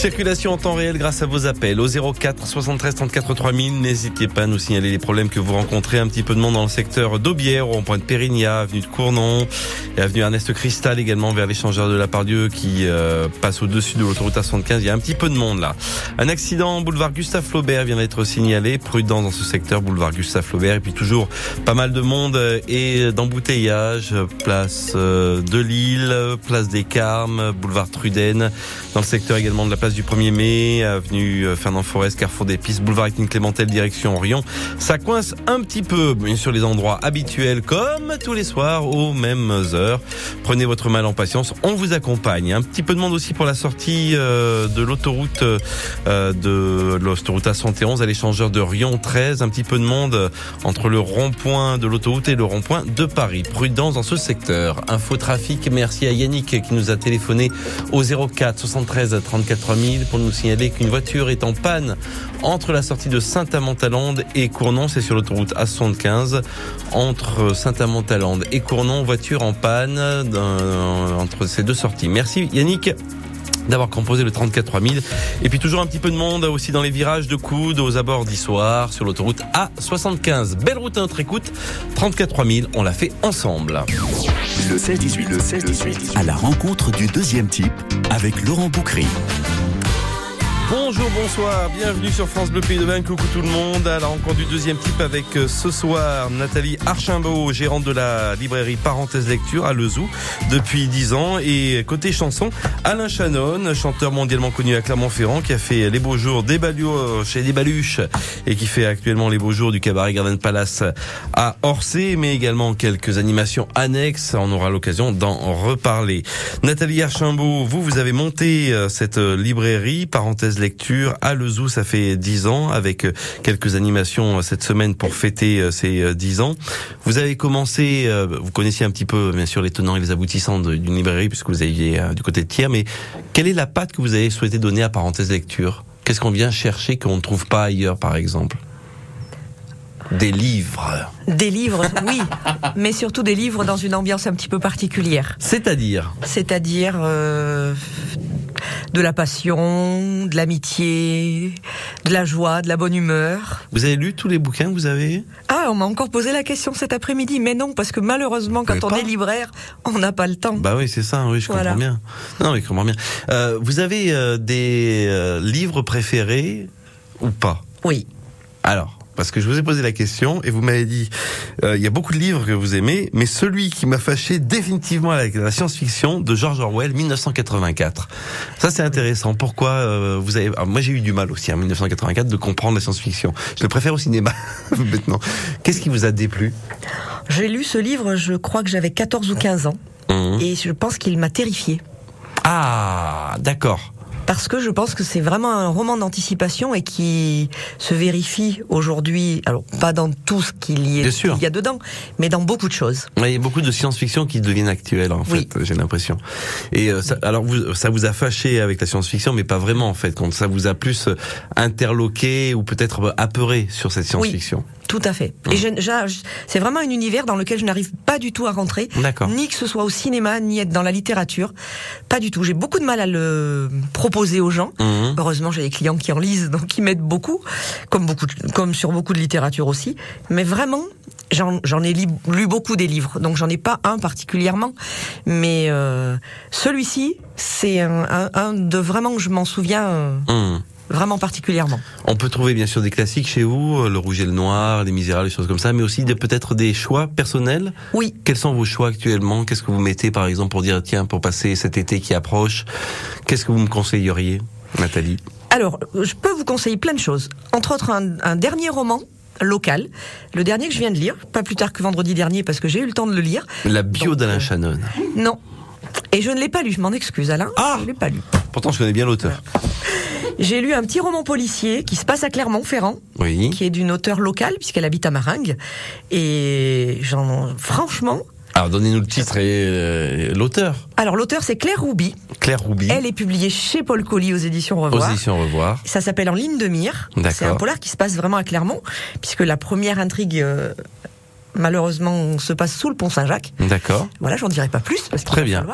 Speaker 2: Circulation en temps réel grâce à vos appels au 04 73 34 3000. N'hésitez pas à nous signaler les problèmes que vous rencontrez. Un petit peu de monde dans le secteur d'Aubière, au point de Périgna, avenue de Cournon et avenue Ernest Cristal également vers l'échangeur de la Pardieu qui euh, passe au-dessus de l'autoroute A75. Il y a un petit peu de monde là. Un accident boulevard Gustave Flaubert vient d'être signalé. Prudent dans ce secteur boulevard Gustave Flaubert et puis toujours pas mal de monde et d'embouteillage. Place euh, de Lille, place des Carmes, boulevard Truden. Dans le secteur également de la place du 1er mai, avenue Fernand Forest, Carrefour des Pistes, boulevard Étienne Clémentel, direction Orion. Ça coince un petit peu, bien sûr, les endroits habituels, comme tous les soirs, aux mêmes heures. Prenez votre mal en patience, on vous accompagne. Un petit peu de monde aussi pour la sortie euh, de l'autoroute euh, de l'autoroute A71 à l'échangeur de Rion 13. Un petit peu de monde entre le rond-point de l'autoroute et le rond-point de Paris. Prudence dans ce secteur. Info trafic, merci à Yannick qui nous a téléphoné au 04 73 34 3000. 000 pour nous signaler qu'une voiture est en panne entre la sortie de Saint-Amand-Talande et Cournon. C'est sur l'autoroute A75. Entre Saint-Amand-Talande et Cournon, voiture en panne entre ces deux sorties. Merci Yannick d'avoir composé le 34 3000. Et puis toujours un petit peu de monde aussi dans les virages de coude aux abords d'Issoire sur l'autoroute A75. Belle route à notre écoute. 34 3000, on l'a fait ensemble.
Speaker 1: Le 16-18, le 16-18, à la rencontre du deuxième type avec Laurent Boucry.
Speaker 2: Bonjour, bonsoir, bienvenue sur France Bleu Pays de Bain, coucou tout le monde, à la du deuxième type avec euh, ce soir Nathalie Archimbaud, gérante de la librairie Parenthèse Lecture à Lezou depuis 10 ans. Et côté chanson, Alain Chanon, chanteur mondialement connu à Clermont-Ferrand qui a fait les beaux jours des Baluches chez des Baluches et qui fait actuellement les beaux jours du cabaret Garden Palace à Orsay mais également quelques animations annexes, on aura l'occasion d'en reparler. Nathalie Archimbaud, vous, vous avez monté euh, cette euh, librairie Parenthèse Lecture à Lezou, ça fait 10 ans, avec euh, quelques animations euh, cette semaine pour fêter euh, ces euh, 10 ans. Vous avez commencé, vous connaissiez un petit peu bien sûr les tenants et les aboutissants d'une librairie puisque vous aviez du côté de Thiers, mais quelle est la patte que vous avez souhaité donner à Parenthèse Lecture? Qu'est-ce qu'on vient chercher qu'on ne trouve pas ailleurs par exemple? Des livres.
Speaker 3: Des livres, oui, mais surtout des livres dans une ambiance un petit peu particulière.
Speaker 2: C'est-à-dire
Speaker 3: C'est-à-dire euh, de la passion, de l'amitié, de la joie, de la bonne humeur.
Speaker 2: Vous avez lu tous les bouquins que vous avez
Speaker 3: Ah, on m'a encore posé la question cet après-midi, mais non, parce que malheureusement, quand on
Speaker 2: pas.
Speaker 3: est libraire, on n'a pas le temps.
Speaker 2: Bah oui, c'est ça, oui, je
Speaker 3: Voilà.
Speaker 2: comprends bien. Non, mais je comprends bien. Euh, vous avez euh, des euh, livres préférés ou pas?
Speaker 3: Oui.
Speaker 2: Alors, parce que je vous ai posé la question et vous m'avez dit, euh, il y a beaucoup de livres que vous aimez, mais celui qui m'a fâché définitivement avec la science-fiction de George Orwell, 1984. Ça, c'est intéressant. Pourquoi euh, vous avez... alors, moi, j'ai eu du mal aussi, en 1984, de comprendre la science-fiction. Je le préfère au cinéma, maintenant. Qu'est-ce qui vous a déplu?
Speaker 3: J'ai lu ce livre, je crois que j'avais 14 ou 15 ans,
Speaker 2: Hum.
Speaker 3: et je pense qu'il m'a terrifié.
Speaker 2: Ah, d'accord.
Speaker 3: Parce que je pense que c'est vraiment un roman d'anticipation et qui se vérifie aujourd'hui, alors pas dans tout ce qu'il y, est-
Speaker 2: Bien sûr.
Speaker 3: qu'il y a dedans, mais dans beaucoup de choses.
Speaker 2: Il y a beaucoup de science-fiction qui deviennent actuelles, en fait, j'ai l'impression. Et euh, ça, alors, vous, ça vous a fâché avec la science-fiction, mais pas vraiment, en fait, quand ça vous a plus euh, interloqué ou peut-être euh, apeuré sur cette science-fiction?
Speaker 3: Tout à fait. Et je- je- c'est vraiment un univers dans lequel je n'arrive pas du tout à rentrer,
Speaker 2: D'accord.
Speaker 3: ni que ce soit au cinéma, ni être dans la littérature. Pas du tout. J'ai beaucoup de mal à le proposer aux gens.
Speaker 2: Mhm.
Speaker 3: Heureusement, j'ai des clients qui en lisent, donc qui m'aident beaucoup, comme beaucoup, de- comme sur beaucoup de littérature aussi. Mais vraiment, j'en ai li- lu beaucoup des livres, donc j'en ai pas un particulièrement, mais euh, celui-ci, c'est un, un- un de vraiment je m'en souviens euh,
Speaker 2: Hum.
Speaker 3: Vraiment particulièrement.
Speaker 2: On peut trouver bien sûr des classiques chez vous, euh, Le Rouge et le Noir, Les Misérables, des choses comme ça, mais aussi peut-être des choix personnels.
Speaker 3: Oui.
Speaker 2: Quels sont vos choix actuellement? Qu'est-ce que vous mettez, par exemple, pour dire tiens, pour passer cet été qui approche, qu'est-ce que vous me conseilleriez, Nathalie?
Speaker 3: Alors, je peux vous conseiller plein de choses. Entre autres, un, un dernier roman local, le dernier que je viens de lire, pas plus tard que vendredi dernier parce que j'ai eu le temps de le lire.
Speaker 2: La bio d'Alain Shannon.
Speaker 3: Non. Et je ne l'ai pas lu, je m'en excuse Alain.
Speaker 2: Ah
Speaker 3: Je ne l'ai pas lu.
Speaker 2: Pourtant, je connais bien l'auteur.
Speaker 3: J'ai lu un petit roman policier qui se passe à Clermont-Ferrand,
Speaker 2: Oui.
Speaker 3: qui est d'une auteure locale puisqu'elle habite à Maringue. Et j'en, franchement,
Speaker 2: Alors, donnez-nous le titre et euh, l'auteur.
Speaker 3: alors l'auteur c'est Claire Rouby.
Speaker 2: Claire Rouby.
Speaker 3: Elle est publiée chez Paul Colli aux éditions Revoir.
Speaker 2: Aux éditions Revoir.
Speaker 3: Ça s'appelle En ligne de mire.
Speaker 2: D'accord.
Speaker 3: C'est un polar qui se passe vraiment à Clermont, puisque la première intrigue, euh, malheureusement, se passe sous le pont Saint-Jacques.
Speaker 2: D'accord.
Speaker 3: Voilà, j'en dirai pas plus. Parce
Speaker 2: Très bien.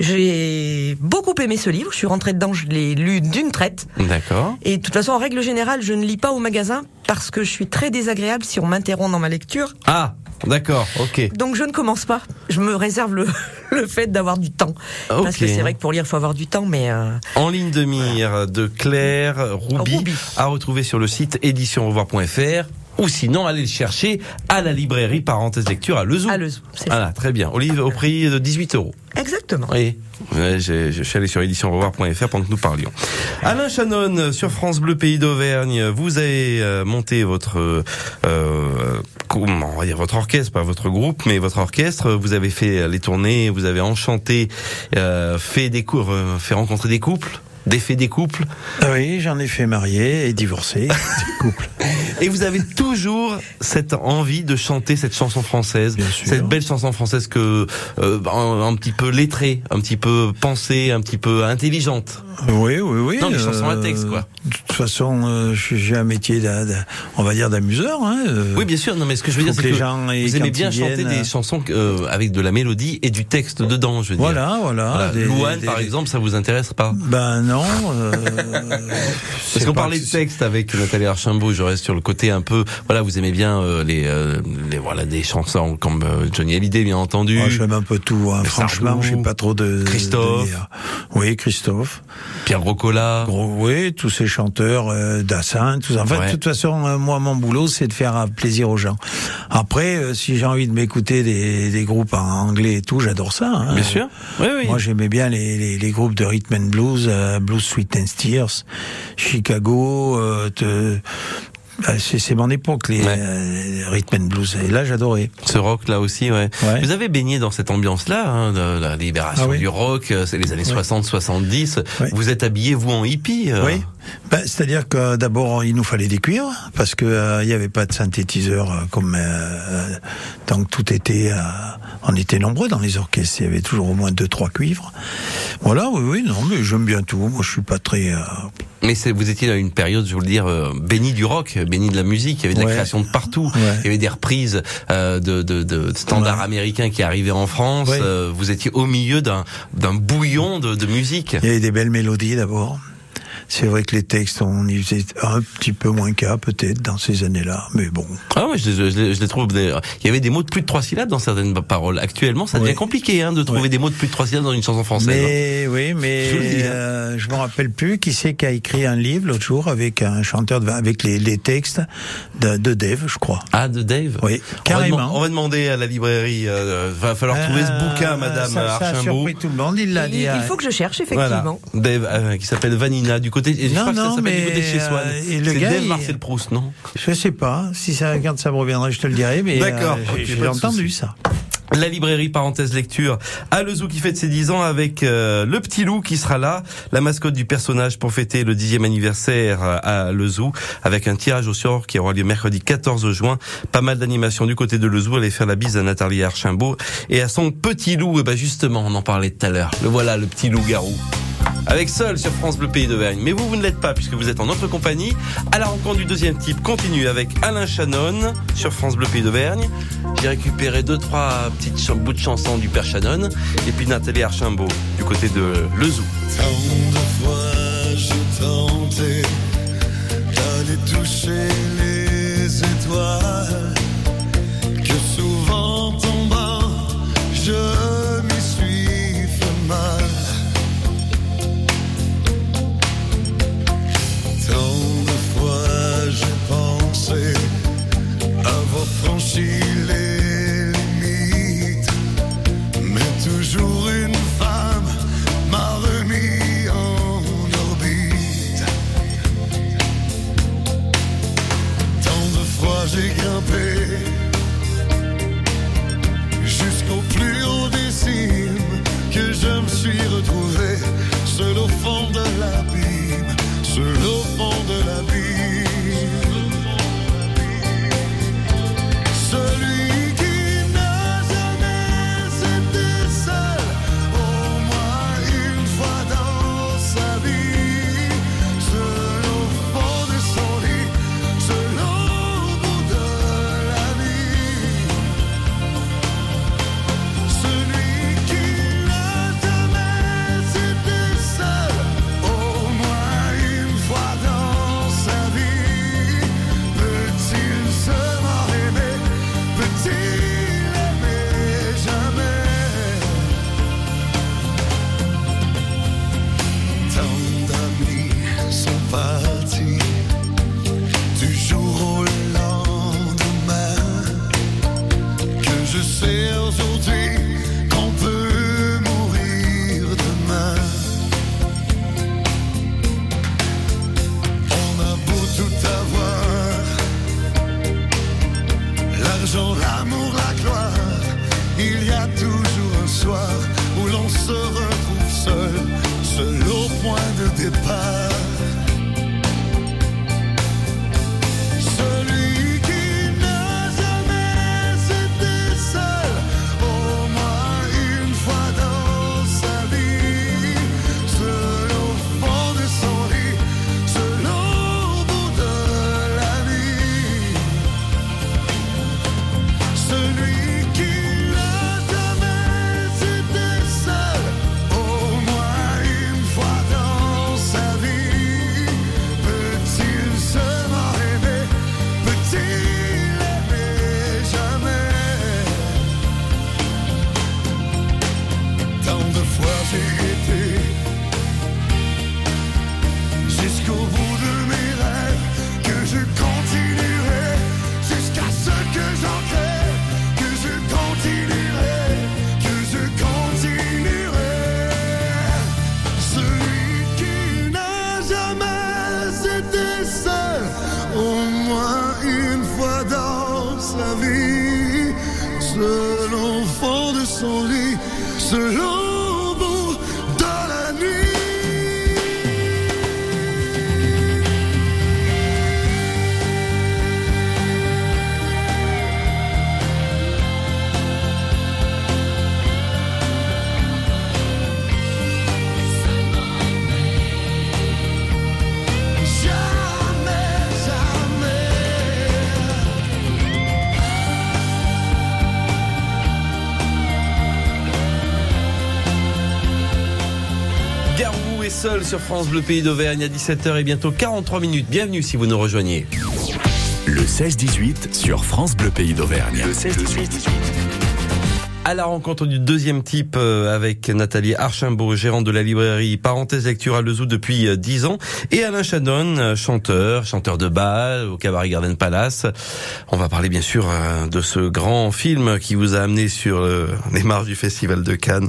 Speaker 3: J'ai beaucoup aimé ce livre. Je suis rentrée dedans, je l'ai lu d'une traite.
Speaker 2: D'accord.
Speaker 3: Et de toute façon, en règle générale, je ne lis pas au magasin parce que je suis très désagréable si on m'interrompt dans ma lecture.
Speaker 2: Ah, d'accord, ok.
Speaker 3: Donc je ne commence pas. Je me réserve le, le fait d'avoir du temps. Parce que c'est vrai que pour lire, il faut avoir du temps, mais... euh,
Speaker 2: En ligne de mire de Claire Rouby. à retrouver sur le site éditionrevoir.fr ou sinon allez le chercher à la librairie Parenthèse Lecture à Lezou.
Speaker 3: À Lezou, c'est
Speaker 2: Voilà, très bien. Au livre au prix de 18 euros.
Speaker 3: Exactement.
Speaker 2: Oui, Ouais, je suis allé sur éditionrevoir.fr pendant que nous parlions. Alain Chanon sur France Bleu Pays d'Auvergne, vous avez euh, monté votre euh, euh, comment on va dire votre orchestre, pas votre groupe, mais votre orchestre. Vous avez fait les tournées, vous avez enchanté, euh, fait des cours, euh, fait rencontrer des couples. Des faits des couples.
Speaker 4: Ah Oui, j'en ai fait marier et divorcer.
Speaker 2: Et vous avez toujours cette envie de chanter cette chanson française, cette belle chanson française que euh, un, un petit peu lettrée, un petit peu pensée, un petit peu intelligente.
Speaker 4: Oui, oui, oui.
Speaker 2: Non, les chansons à
Speaker 4: euh,
Speaker 2: texte, quoi.
Speaker 4: De toute façon, euh, j'ai un métier, on va dire, d'amuseur. Hein, euh.
Speaker 2: Oui, bien sûr. Non, mais ce que je veux dire, c'est
Speaker 4: que les gens
Speaker 2: vous aimez bien chanter des
Speaker 4: euh,
Speaker 2: chansons euh, avec de la mélodie et du texte dedans. Je veux
Speaker 4: Voilà,
Speaker 2: dire.
Speaker 4: voilà, des-
Speaker 2: Louane,
Speaker 4: des-
Speaker 2: par
Speaker 4: des-
Speaker 2: exemple, ça vous intéresse pas?
Speaker 4: Ben non. euh,
Speaker 2: Parce qu'on parlait de texte avec Nathalie Archambault, je reste sur le côté un peu. Voilà, vous aimez bien euh, les, euh, les voilà des chansons comme euh, Johnny Hallyday, bien entendu.
Speaker 4: Moi, j'aime un peu tout. hein. Franchement, je sais pas trop de.
Speaker 2: Christophe.
Speaker 4: de oui, Christophe.
Speaker 2: Pierre Grocola.
Speaker 4: Gros, oui, tous ces chanteurs, Dassin, tout ça. En fait,
Speaker 2: Ouais.
Speaker 4: de toute façon, moi, mon boulot, c'est de faire plaisir aux gens. Après, si j'ai envie de m'écouter des, des groupes en anglais et tout, j'adore ça. hein.
Speaker 2: Bien sûr. Oui, oui.
Speaker 4: Moi, j'aimais bien les, les, les groupes de rhythm and blues, Blues Sweet and Tears, Chicago. Euh, te- bah, c'est mon époque, les euh, rhythm and blues. Et là, j'adorais.
Speaker 2: Ce rock là aussi, ouais.
Speaker 4: Ouais.
Speaker 2: Vous avez baigné dans cette ambiance-là, hein, de la libération
Speaker 4: Ah oui.
Speaker 2: du rock, euh, c'est les années
Speaker 4: Ouais.
Speaker 2: 60-70.
Speaker 4: Ouais.
Speaker 2: Vous êtes habillé, vous, en hippie euh,
Speaker 4: Oui. Ben, C'est-à-dire que d'abord il nous fallait des cuivres parce que euh, il n'y avait pas de synthétiseur euh, comme euh, donc tout était euh, on était nombreux dans les orchestres il y avait toujours au moins deux trois cuivres voilà oui oui non mais j'aime bien tout moi je suis pas très euh,
Speaker 2: Mais vous étiez dans une période, je veux le dire, euh, bénie du rock, bénie de la musique. Il y avait de la
Speaker 4: Ouais.
Speaker 2: création de partout. Il y avait des reprises euh, de, de, de standards américains qui arrivaient en France. Euh, vous étiez au milieu d'un, d'un bouillon de, de musique.
Speaker 4: il y avait des belles mélodies d'abord c'est vrai que les textes on y faisait un petit peu moins qu'à peut-être dans ces années-là mais bon
Speaker 2: Ah ouais, je, les- je, les- je les trouve. des- Il y avait des mots de plus de trois syllabes dans certaines paroles. Actuellement, ça devient
Speaker 4: Ouais.
Speaker 2: compliqué hein, de trouver des mots de plus de trois syllabes dans une chanson française. hein.
Speaker 4: Mais oui, mais
Speaker 2: Je hein.
Speaker 4: euh, me rappelle plus qui c'est qui a écrit un livre l'autre jour avec un chanteur de, avec les, les textes de, de Dave, je crois.
Speaker 2: Ah, de Dave.
Speaker 4: Oui,
Speaker 2: On va,
Speaker 4: carrément.
Speaker 2: on va demander à la librairie. Euh, va falloir trouver ce bouquin, Madame
Speaker 4: ça, ça a surpris tout le monde, il l'a dit.
Speaker 3: il
Speaker 4: hein.
Speaker 3: faut que je cherche,
Speaker 2: Voilà,
Speaker 3: effectivement.
Speaker 2: Dave, euh, qui s'appelle Vanina, du côté. Je
Speaker 4: Non,
Speaker 2: crois que ça
Speaker 4: non,
Speaker 2: s'appelle du
Speaker 4: mais,
Speaker 2: côté de chez Swan.
Speaker 4: euh, le gars,
Speaker 2: Dave Marcel Proust, non
Speaker 4: Je sais pas, si ça regarde ça me reviendra, je te le dirai, mais
Speaker 2: D'accord,
Speaker 4: euh,
Speaker 2: ok,
Speaker 4: j'ai entendu ça.
Speaker 2: La librairie parenthèse lecture à Le Zoo qui fête ses 10 ans avec euh, le petit loup qui sera là, la mascotte du personnage pour fêter le 10e anniversaire à Le Zoo avec un tirage au sort qui aura lieu mercredi 14 juin. Pas mal d'animations du côté de Le Zoo. Allez faire la bise à Nathalie Archimbault et à son petit loup. Et ben justement, on en parlait tout à l'heure. Le voilà, le petit loup garou. Avec Seul sur France Bleu Pays d'Auvergne. Mais vous, vous ne l'êtes pas puisque vous êtes en notre compagnie. À la rencontre du deuxième type continue avec Alain Chanon sur France Bleu Pays d'Auvergne. J'ai récupéré deux, trois petites bouts de chansons du Père Chanon. Et puis Nathalie Archimbault du côté de Le Zoo.
Speaker 17: Tant de fois d'aller toucher les étoiles, que souvent je fond de l'abîme.
Speaker 2: Sur France Bleu Pays d'Auvergne à 17h et bientôt 43 minutes. Bienvenue si vous nous rejoignez.
Speaker 1: Le 16-18 sur France Bleu Pays d'Auvergne. Le 16-18.
Speaker 2: À la rencontre du deuxième type euh, avec Nathalie Archimbault, gérante de la librairie Parenthèse Lecture à Lezou depuis euh, 10 ans, et Alain Chadon, euh, chanteur, chanteur de bal au Cabaret Garden Palace. On va parler bien sûr euh, de ce grand film qui vous a amené sur euh, les marges du Festival de Cannes.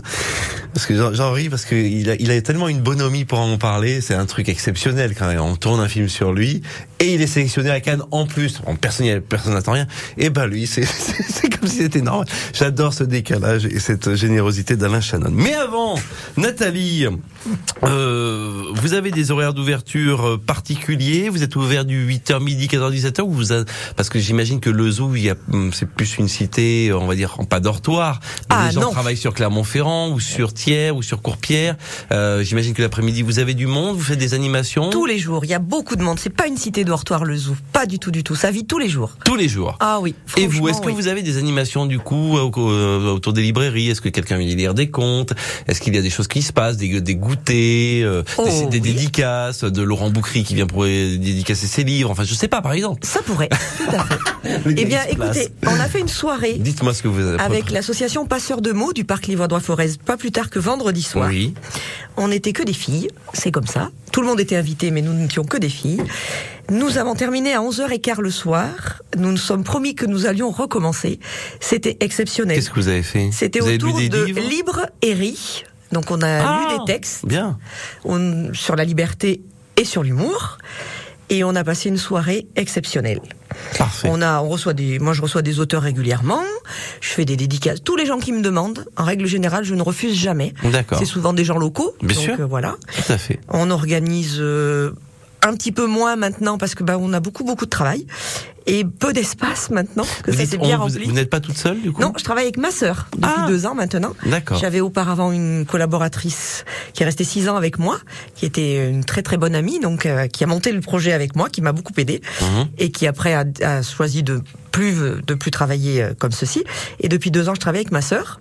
Speaker 2: Parce que j'en- ris parce qu'il a, a tellement une bonhomie pour en parler, c'est un truc exceptionnel quand même. On tourne un film sur lui et il est sélectionné à Cannes en plus. Bon, personne personne n'attend rien. Et ben lui, c'est comme si c'était normal. J'adore ce décalage et cette générosité d'Alain Shannon. Mais avant, Nathalie, euh, vous avez des horaires d'ouverture euh, particuliers? Vous êtes ouvert du 8h midi, 14h, 17h ou vous a- Parce que j'imagine que le zoo, il y a, hum, c'est plus une cité, on va dire, en pas dortoir.
Speaker 3: Ah,
Speaker 2: les gens
Speaker 3: non.
Speaker 2: travaillent sur Clermont-Ferrand ou sur Thiers ou sur Courpierre. Euh, j'imagine que l'après-midi, vous avez du monde, vous faites des animations?
Speaker 3: Tous les jours, il y a beaucoup de monde. C'est pas une cité dortoir le zoo, pas du tout, du tout. Ça vit tous les jours.
Speaker 2: Tous les jours.
Speaker 3: Ah oui.
Speaker 2: Et vous, est-ce que
Speaker 3: oui.
Speaker 2: vous avez des animations du coup au- au- autour des librairies? Est-ce que quelqu'un vient lire des contes Est-ce qu'il y a des choses qui se passent, des, des goûters, euh,
Speaker 3: Oh,
Speaker 2: des, des
Speaker 3: oui.
Speaker 2: dédicaces, de Laurent Boucry qui vient pour dédicacer ses livres Enfin, je sais pas, par exemple.
Speaker 3: Ça pourrait. Tout à fait. Eh bien, écoutez, on a fait une soirée
Speaker 2: Dites-moi ce que vous avez.
Speaker 3: avec l'association Passeurs de mots du parc Livradois-Forez, pas plus tard que vendredi soir.
Speaker 2: Oui.
Speaker 3: On n'était que des filles, c'est comme ça. Tout le monde était invité, mais nous n'étions que des filles. Nous avons terminé à 11h15 le soir. Nous nous sommes promis que nous allions recommencer. C'était exceptionnel.
Speaker 2: Qu'est-ce que vous avez fait?
Speaker 3: C'était autour de
Speaker 2: livres?
Speaker 3: Libre et Ri. Donc on a
Speaker 2: Ah,
Speaker 3: lu des textes
Speaker 2: Bien.
Speaker 3: on- sur la liberté et sur l'humour. Et on a passé une soirée exceptionnelle.
Speaker 2: Parfait.
Speaker 3: On a, on reçoit des, moi je reçois des auteurs régulièrement. Je fais des dédicaces. Tous les gens qui me demandent, en règle générale, je ne refuse jamais.
Speaker 2: D'accord.
Speaker 3: C'est souvent des gens locaux.
Speaker 2: Bien
Speaker 3: donc,
Speaker 2: sûr.
Speaker 3: euh, voilà.
Speaker 2: Tout à fait.
Speaker 3: On organise euh, un petit peu moins maintenant parce que bah, on a beaucoup beaucoup de travail et peu d'espace maintenant que
Speaker 2: Vous
Speaker 3: ça bien
Speaker 2: on- vous,
Speaker 3: rempli.
Speaker 2: vous n'êtes pas toute seule du coup
Speaker 3: Non, je travaille avec ma sœur depuis
Speaker 2: Ah.
Speaker 3: deux ans maintenant.
Speaker 2: D'accord.
Speaker 3: J'avais auparavant une collaboratrice qui est restée six ans avec moi, qui était une très très bonne amie, donc euh, qui a monté le projet avec moi, qui m'a beaucoup aidé
Speaker 2: Mhm.
Speaker 3: et qui après a, a choisi de plus de plus travailler euh, comme ceci. Et depuis deux ans, je travaille avec ma sœur.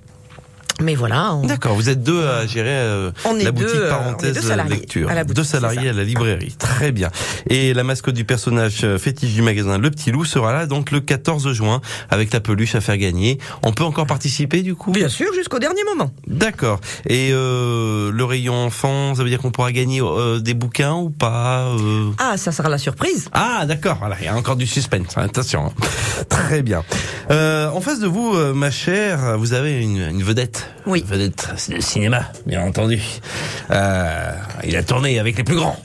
Speaker 3: Mais voilà. on-
Speaker 2: D'accord, vous êtes deux à gérer euh,
Speaker 3: On est
Speaker 2: la
Speaker 3: deux,
Speaker 2: boutique
Speaker 3: euh,
Speaker 2: parenthèse
Speaker 3: deux salariés
Speaker 2: lecture.
Speaker 3: à la boutique,
Speaker 2: deux salariés à la librairie. Très bien. Et la mascotte du personnage euh, fétiche du magasin Le Petit Loup sera là donc le 14 juin avec la peluche à faire gagner. On peut encore participer du coup?
Speaker 3: Bien sûr, jusqu'au dernier moment.
Speaker 2: D'accord. Et euh, le rayon enfant, ça veut dire qu'on pourra gagner euh, des bouquins ou pas euh?
Speaker 3: Ah, ça sera la surprise.
Speaker 2: Ah, d'accord. Voilà, il y a encore du suspense. Attention. hein. Très bien. Euh, en face de vous, ma chère, vous avez une, une vedette.
Speaker 3: Oui.
Speaker 2: Une vedette de cinéma, bien entendu. Euh, il a tourné avec les plus grands.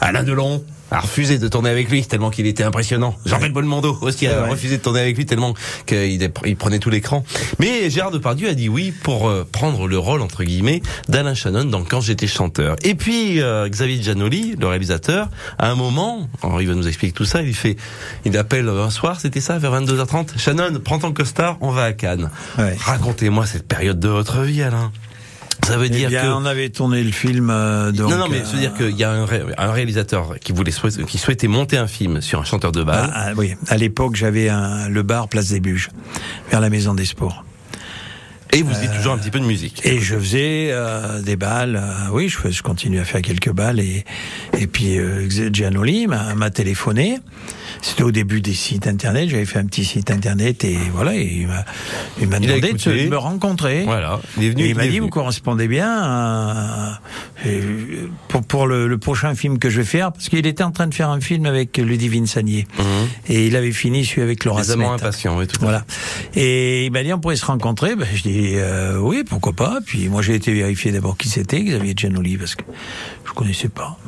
Speaker 2: Alain Delon, a refusé de tourner avec lui tellement qu'il était impressionnant. Jean-Paul Belmondo aussi a
Speaker 4: Ouais.
Speaker 2: refusé de tourner avec lui tellement qu'il prenait tout l'écran. Mais Gérard Depardieu a dit oui pour euh, prendre le rôle entre guillemets d'Alain Shannon dans Quand j'étais chanteur. Et puis euh, Xavier Giannoli, le réalisateur, à un moment, alors il va nous expliquer tout ça, il fait, il appelle un soir, c'était ça, vers 22h30. Shannon, prends ton costard, on va à Cannes. Racontez-moi cette période de votre vie, Alain. Ça veut
Speaker 4: Eh
Speaker 2: dire
Speaker 4: bien,
Speaker 2: que
Speaker 4: on avait tourné le film. euh, donc,
Speaker 2: non, non, mais
Speaker 4: euh,
Speaker 2: ça veut dire qu'il y a un, ré- un réalisateur qui voulait qui souhaitait monter un film sur un chanteur de bal.
Speaker 4: Ah, ah, oui, à l'époque, j'avais un- le bar Place des Buges, vers la Maison des Sports.
Speaker 2: Et vous faisiez toujours un petit peu de musique.
Speaker 4: Et je faisais euh, des balles. euh, oui, je, je continue à faire quelques balles. Et, et puis euh, Gianoli m'a téléphoné. C'était au début des sites internet. J'avais fait un petit site internet et voilà. Et il m'a il demandé de, me rencontrer.
Speaker 2: Voilà. Il est venu.
Speaker 4: Et il m'a dit, vous correspondez bien euh, pour, pour le, le prochain film que je vais faire, parce qu'il était en train de faire un film avec Ludivine Sagnier. Et il avait fini celui avec Laura
Speaker 2: Mhm.
Speaker 4: Smet.
Speaker 2: impatients, oui, tout
Speaker 4: Voilà. Et il m'a dit, on pourrait se rencontrer. Ben, je dis, euh, oui, pourquoi pas. Puis moi, j'ai été vérifier d'abord qui c'était, Xavier Giannoli, parce que je connaissais pas.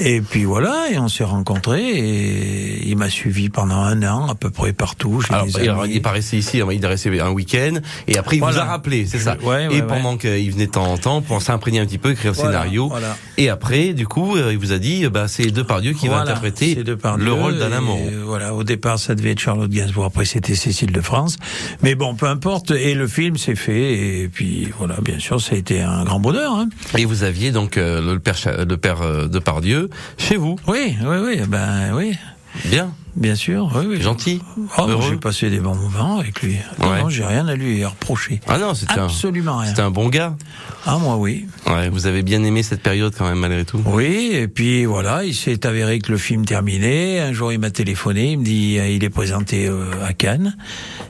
Speaker 4: Et puis voilà, et on s'est rencontrés, et il m'a suivi pendant un an, à peu près partout. chez
Speaker 2: Alors, il,
Speaker 4: amis.
Speaker 2: est pas resté ici, il est resté un week-end, et après il vous a rappelé, c'est ça.
Speaker 4: Ouais, ouais,
Speaker 2: et
Speaker 4: ouais.
Speaker 2: pendant qu'il venait de temps en temps pour s'imprégner un petit peu, écrire le
Speaker 4: Voilà,
Speaker 2: scénario.
Speaker 4: voilà.
Speaker 2: Et après, du coup, euh, il vous a dit, bah, c'est Depardieu qui va interpréter le rôle d'Alain Moreau.
Speaker 4: euh, Voilà, au départ, ça devait être Charlotte Gainsbourg, après c'était Cécile de France. Mais bon, peu importe, et le film s'est fait, et puis voilà, bien sûr, ça a été un grand bonheur. Hein.
Speaker 2: Et vous aviez donc euh, le père, le père euh, Depardieu chez vous.
Speaker 4: Oui, oui, oui, ben oui.
Speaker 2: Bien.
Speaker 4: Bien sûr, oui, oui.
Speaker 2: Gentil.
Speaker 4: Oh,
Speaker 2: heureux.
Speaker 4: j'ai passé des bons moments avec lui. Non,
Speaker 2: Ouais.
Speaker 4: non, j'ai rien à lui reprocher.
Speaker 2: Ah non, c'était un,
Speaker 4: Absolument rien.
Speaker 2: c'était un bon gars.
Speaker 4: Ah, moi, oui.
Speaker 2: Ouais, vous avez bien aimé cette période quand même malgré tout.
Speaker 4: Oui, et puis voilà, il s'est avéré que le film terminé. Un jour, il m'a téléphoné, il me dit, euh, il est présenté euh, à Cannes.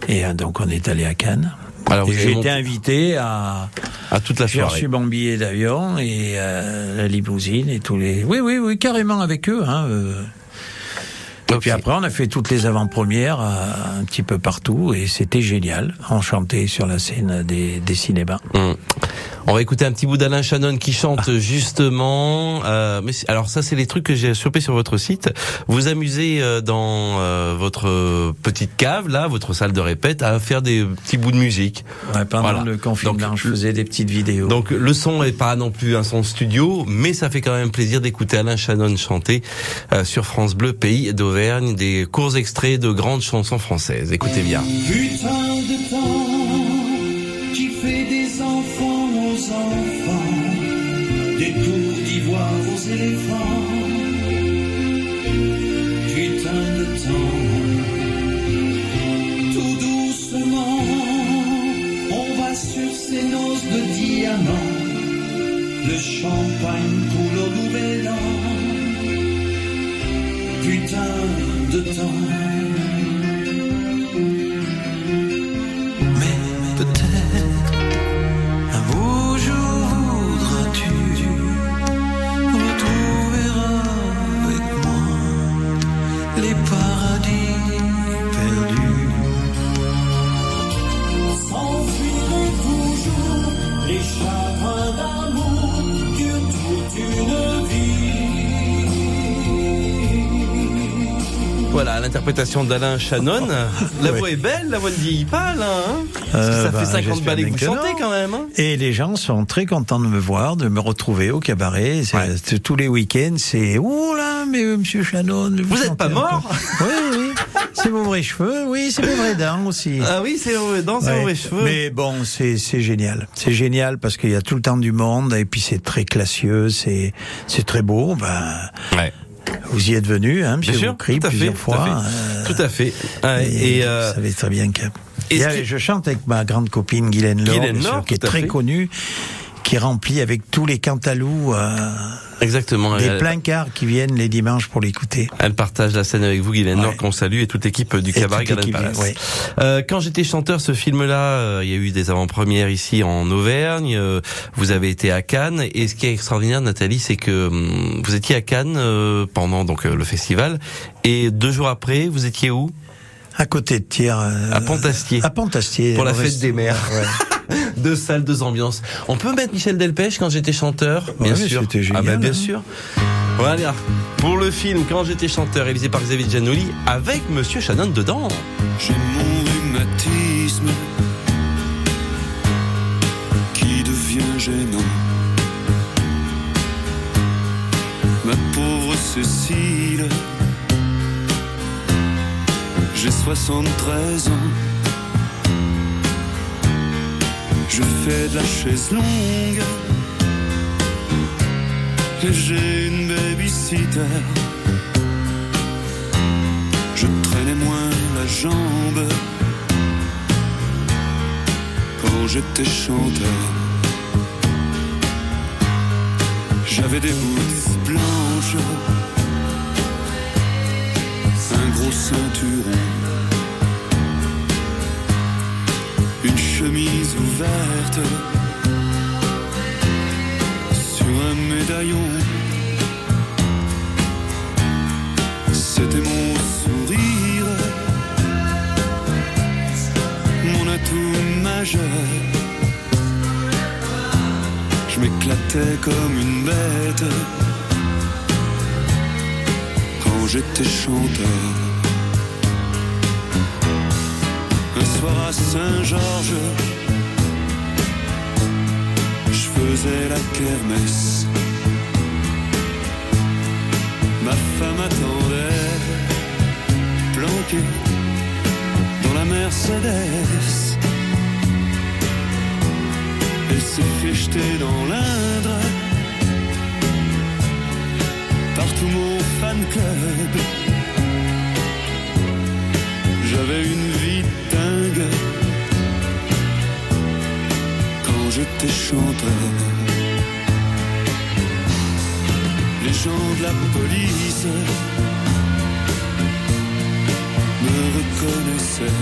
Speaker 4: Et euh, donc, on est allé à Cannes.
Speaker 2: Alors,
Speaker 4: j'ai été invité à,
Speaker 2: à toute la
Speaker 4: J'ai
Speaker 2: soirée.
Speaker 4: reçu mon billet d'avion et euh, la limousine et tous les. Oui, oui, oui, carrément avec eux. Hein, euh. Et puis après, on a fait toutes les avant-premières euh, un petit peu partout et c'était génial. On chantait sur la scène des, des cinémas.
Speaker 2: Hum. On va écouter un petit bout d'Alain Shannon qui chante justement. euh, mais c'est- alors ça, c'est les trucs que j'ai chopés sur votre site. Vous amusez euh, dans euh, votre petite cave, là, votre salle de répète, à faire des petits bouts de musique.
Speaker 4: Ouais, pendant
Speaker 2: Voilà.
Speaker 4: le confinement, je faisais des petites vidéos.
Speaker 2: Donc le son est pas non plus un son studio, mais ça fait quand même plaisir d'écouter Alain Shannon chanter euh, sur France Bleu, pays d'Auvergne, des courts extraits de grandes chansons françaises. Écoutez bien.
Speaker 17: Putain de temps éléphants. Putain de temps, tout doucement, on va sur ces noces de diamants, le champagne pour le nouvel an. Putain de temps.
Speaker 2: L'interprétation d'Alain Shannon. La voix est belle, la voix ne vieillit pas, Alain. Hein Parce que
Speaker 4: Euh,
Speaker 2: ça
Speaker 4: bah,
Speaker 2: fait 50
Speaker 4: j'espère
Speaker 2: balais que vous chantez quand même. Hein
Speaker 4: Et les gens sont très contents de me voir, de me retrouver au cabaret. Tous les week-ends, c'est oh là, mais euh, Monsieur Shannon, vous,
Speaker 2: êtes pas mort
Speaker 4: Oui, oui. C'est vos vrais cheveux, oui, c'est vos vraies dents aussi.
Speaker 2: Ah oui, c'est vos dents, c'est vos vrais cheveux.
Speaker 4: Mais bon, c'est génial. C'est génial parce qu'il y a tout le temps du monde et puis c'est très classieux, c'est très beau. Ben, vous y êtes venu, hein, Monsieur
Speaker 2: Bien sûr,
Speaker 4: Boucry,
Speaker 2: tout à fait,
Speaker 4: plusieurs
Speaker 2: tout
Speaker 4: fois.
Speaker 2: à fait.
Speaker 4: euh,
Speaker 2: Tout à fait. Ouais,
Speaker 4: et,
Speaker 2: et, euh,
Speaker 4: vous savez très bien que.
Speaker 2: et
Speaker 4: Je chante avec ma grande copine Guylaine Laure,
Speaker 2: Guylaine
Speaker 4: sûr, qui est
Speaker 2: tout
Speaker 4: très
Speaker 2: fait.
Speaker 4: connue, qui remplit avec tous les cantalous euh,
Speaker 2: Exactement.
Speaker 4: des placards qui viennent les dimanches pour l'écouter.
Speaker 2: Elle partage la scène avec vous, Guylaine Laure, qu'on salue, et toute l'équipe du
Speaker 4: Et
Speaker 2: cabaret Garden Palace.
Speaker 4: ouais.
Speaker 2: Euh, quand j'étais chanteur, ce film-là, euh, il y a eu des avant-premières ici en Auvergne. euh, vous avez été à Cannes, et ce qui est extraordinaire, Nathalie, c'est que hum, vous étiez à Cannes euh, pendant donc euh, le festival, et deux jours après, vous étiez où?
Speaker 4: À côté de Thiers. euh,
Speaker 2: À Pontastier.
Speaker 4: À Pontastier.
Speaker 2: Pour la fête des mers.
Speaker 4: Ouais.
Speaker 2: deux salles, deux ambiances. On peut mettre Michel Delpech quand j'étais chanteur, bien
Speaker 4: Ouais,
Speaker 2: sûr.
Speaker 4: c'était
Speaker 2: ah
Speaker 4: génial,
Speaker 2: bah bien
Speaker 4: hein.
Speaker 2: sûr. Voilà. pour le film Quand j'étais chanteur, réalisé par Xavier Giannoli, avec Monsieur Shannon dedans.
Speaker 8: J'ai mon rhumatisme qui devient gênant. Ma pauvre Cécile, j'ai 73 ans. Je fais de la chaise longue et j'ai une babysitter. Je traînais moins la jambe quand j'étais chanteur. J'avais des bouts blanches, un gros ceinturon, une chemise ouverte sur un médaillon. C'était mon sourire, mon atout majeur. Je m'éclatais comme une bête quand j'étais chanteur. À Saint-Georges, je faisais la kermesse. Ma femme attendait, planquée dans la Mercedes. Elle s'est fait jeter dans l'Indre par tout mon fan club. J'avais une vie quand j'étais chanteur. Les gens de la police me reconnaissaient.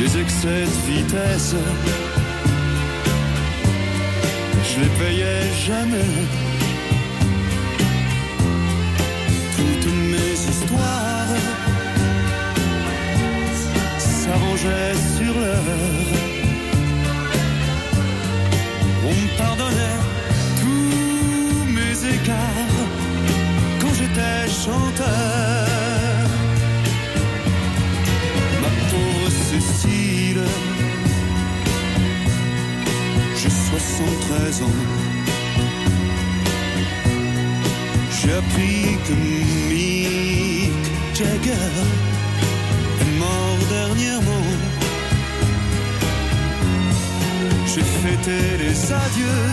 Speaker 8: Les excès de vitesse, je les payais jamais. Toutes mes histoires sur l'heure. On me pardonnait tous mes écarts quand j'étais chanteur. Ma pauvre Cécile, j'ai 73 ans. J'ai appris que Mick Jagger est mort dernièrement. Fêté les adieux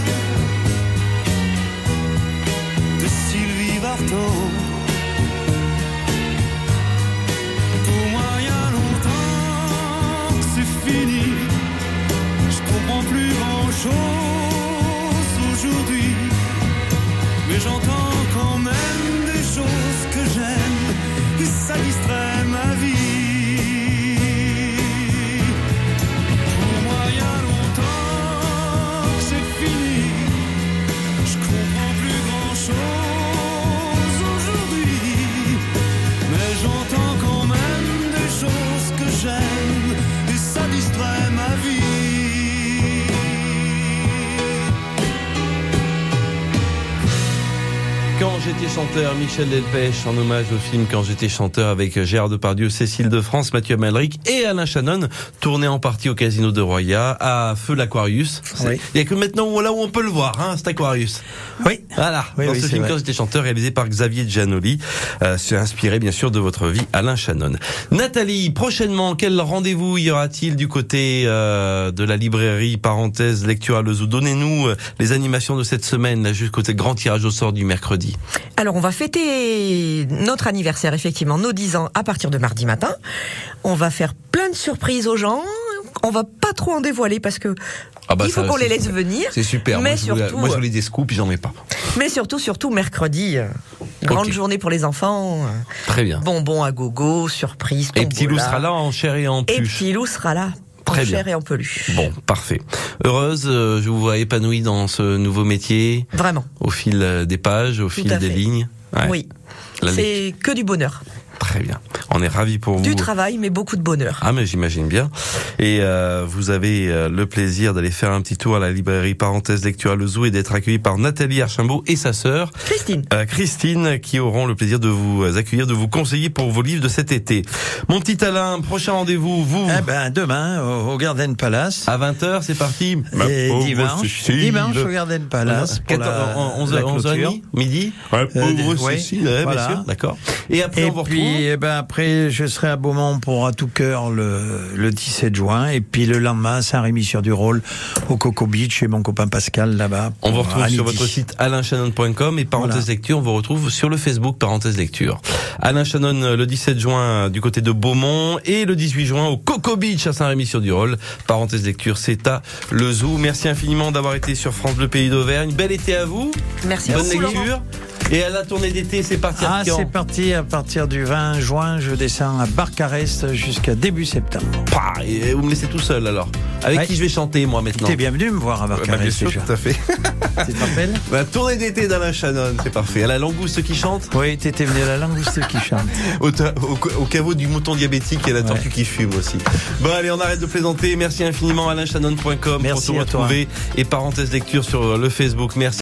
Speaker 8: de Sylvie Vartan.
Speaker 2: Chanteur, Michel Delpech, en hommage au film Quand j'étais chanteur avec Gérard Depardieu, Cécile de France, Mathieu Amalric et Alain Shannon, tourné en partie au Casino de Roya, à Feu l'Aquarius.
Speaker 4: Oui.
Speaker 2: Il y a que maintenant là où on peut le voir, hein, cet Aquarius.
Speaker 4: Oui.
Speaker 2: Voilà.
Speaker 4: Oui,
Speaker 2: dans
Speaker 4: oui,
Speaker 2: ce film
Speaker 4: vrai.
Speaker 2: Quand j'étais chanteur, réalisé par Xavier Giannoli, euh, c'est inspiré bien sûr de votre vie, Alain Shannon. Nathalie, prochainement, quel rendez-vous y aura-t-il du côté euh, de la librairie parenthèse lecture à Lezou Donnez-nous euh, les animations de cette semaine, là, jusqu'au grand tirage au sort du mercredi.
Speaker 3: Alors, on va fêter notre anniversaire, effectivement, nos 10 ans, à partir de mardi matin. On va faire plein de surprises aux gens. On va pas trop en dévoiler parce que
Speaker 2: Ah bah
Speaker 3: il faut qu'on les laisse
Speaker 2: super.
Speaker 3: venir.
Speaker 2: C'est super.
Speaker 3: Mais
Speaker 2: moi, je voulais,
Speaker 3: surtout,
Speaker 2: moi, je voulais des scoops, j'en ai pas.
Speaker 3: mais surtout, surtout mercredi, euh, grande journée pour les enfants. euh,
Speaker 2: Très bien.
Speaker 3: Bonbons à gogo, surprise.
Speaker 2: Et Petit Loup
Speaker 3: tombola.
Speaker 2: sera là en chair et en
Speaker 3: Et
Speaker 2: peluche.
Speaker 3: Petit Loup sera là.
Speaker 2: Très
Speaker 3: en
Speaker 2: bien.
Speaker 3: chair et en peluche.
Speaker 2: Bon, parfait. Heureuse, euh, je vous vois épanouie dans ce nouveau métier.
Speaker 3: Vraiment.
Speaker 2: Au fil euh, des pages, au
Speaker 3: Tout
Speaker 2: fil des
Speaker 3: fait.
Speaker 2: lignes. Ouais.
Speaker 3: Oui. C'est que du bonheur.
Speaker 2: Très bien. On est ravis pour vous.
Speaker 3: Du travail, mais beaucoup de bonheur.
Speaker 2: Ah mais j'imagine bien. Et euh, vous avez euh, le plaisir d'aller faire un petit tour à la librairie parenthèse lecture à Le Zoo et d'être accueilli par Nathalie Archimbault et sa sœur
Speaker 3: Christine.
Speaker 2: euh, Christine qui auront le plaisir de vous euh, accueillir, de vous conseiller pour vos livres de cet été. Mon petit Alain, prochain rendez-vous, vous
Speaker 4: Eh ben, demain, au, Garden Palace.
Speaker 2: à 20h, c'est parti.
Speaker 4: Et dimanche, dimanche au Garden Palace. pour la-
Speaker 2: 11
Speaker 4: la
Speaker 2: 11
Speaker 4: clôture.
Speaker 2: midi
Speaker 4: Euh,
Speaker 2: pauvre
Speaker 4: oui,
Speaker 2: Cécile, ouais,
Speaker 4: voilà.
Speaker 2: bien sûr, d'accord. Et après,
Speaker 4: Et
Speaker 2: on vous retrouve
Speaker 4: puis, eh ben après, je serai à Beaumont pour à tout cœur le, le 17 juin. Et puis le lendemain, Saint-Rémy-sur-du-Rôle, au Coco Beach, chez mon copain Pascal là-bas.
Speaker 2: On vous retrouve sur votre site alainchanon.com et parenthèse
Speaker 4: Voilà.
Speaker 2: lecture, on vous retrouve sur le Facebook parenthèse lecture. Alain Chanon euh, le 17 juin du côté de Beaumont et le 18 juin au Coco Beach à Saint-Rémy-sur-du-Rôle. Parenthèse lecture, c'est à le zoo. Merci infiniment d'avoir été sur France Bleu Pays d'Auvergne. Bel été à vous.
Speaker 3: Merci
Speaker 2: Bonne
Speaker 3: beaucoup,
Speaker 2: lecture.
Speaker 3: Laurent.
Speaker 2: Et à la tournée d'été, c'est parti
Speaker 4: Ah, c'est parti à partir du 20 juin. Je descends à Barcarès jusqu'à début septembre.
Speaker 2: Pah, et vous me laissez tout seul alors. Avec
Speaker 4: Ouais.
Speaker 2: qui je vais chanter moi maintenant
Speaker 4: T'es bienvenu me voir à
Speaker 2: Bah, bien
Speaker 4: Barcarès
Speaker 2: sûr,
Speaker 4: déjà.
Speaker 2: tout à fait.
Speaker 4: Tu te rappelles
Speaker 2: La tournée d'été d'Alain Chanon, c'est parfait. À la langouste qui chante?
Speaker 4: Oui, t'étais venu à la langouste qui chante.
Speaker 2: au, au- au caveau du mouton diabétique et la tortue qui fume aussi. Bon allez, on arrête de plaisanter. Merci infiniment alainchanon.com pour
Speaker 4: à toi.
Speaker 2: retrouver et parenthèse lecture sur le Facebook. Merci.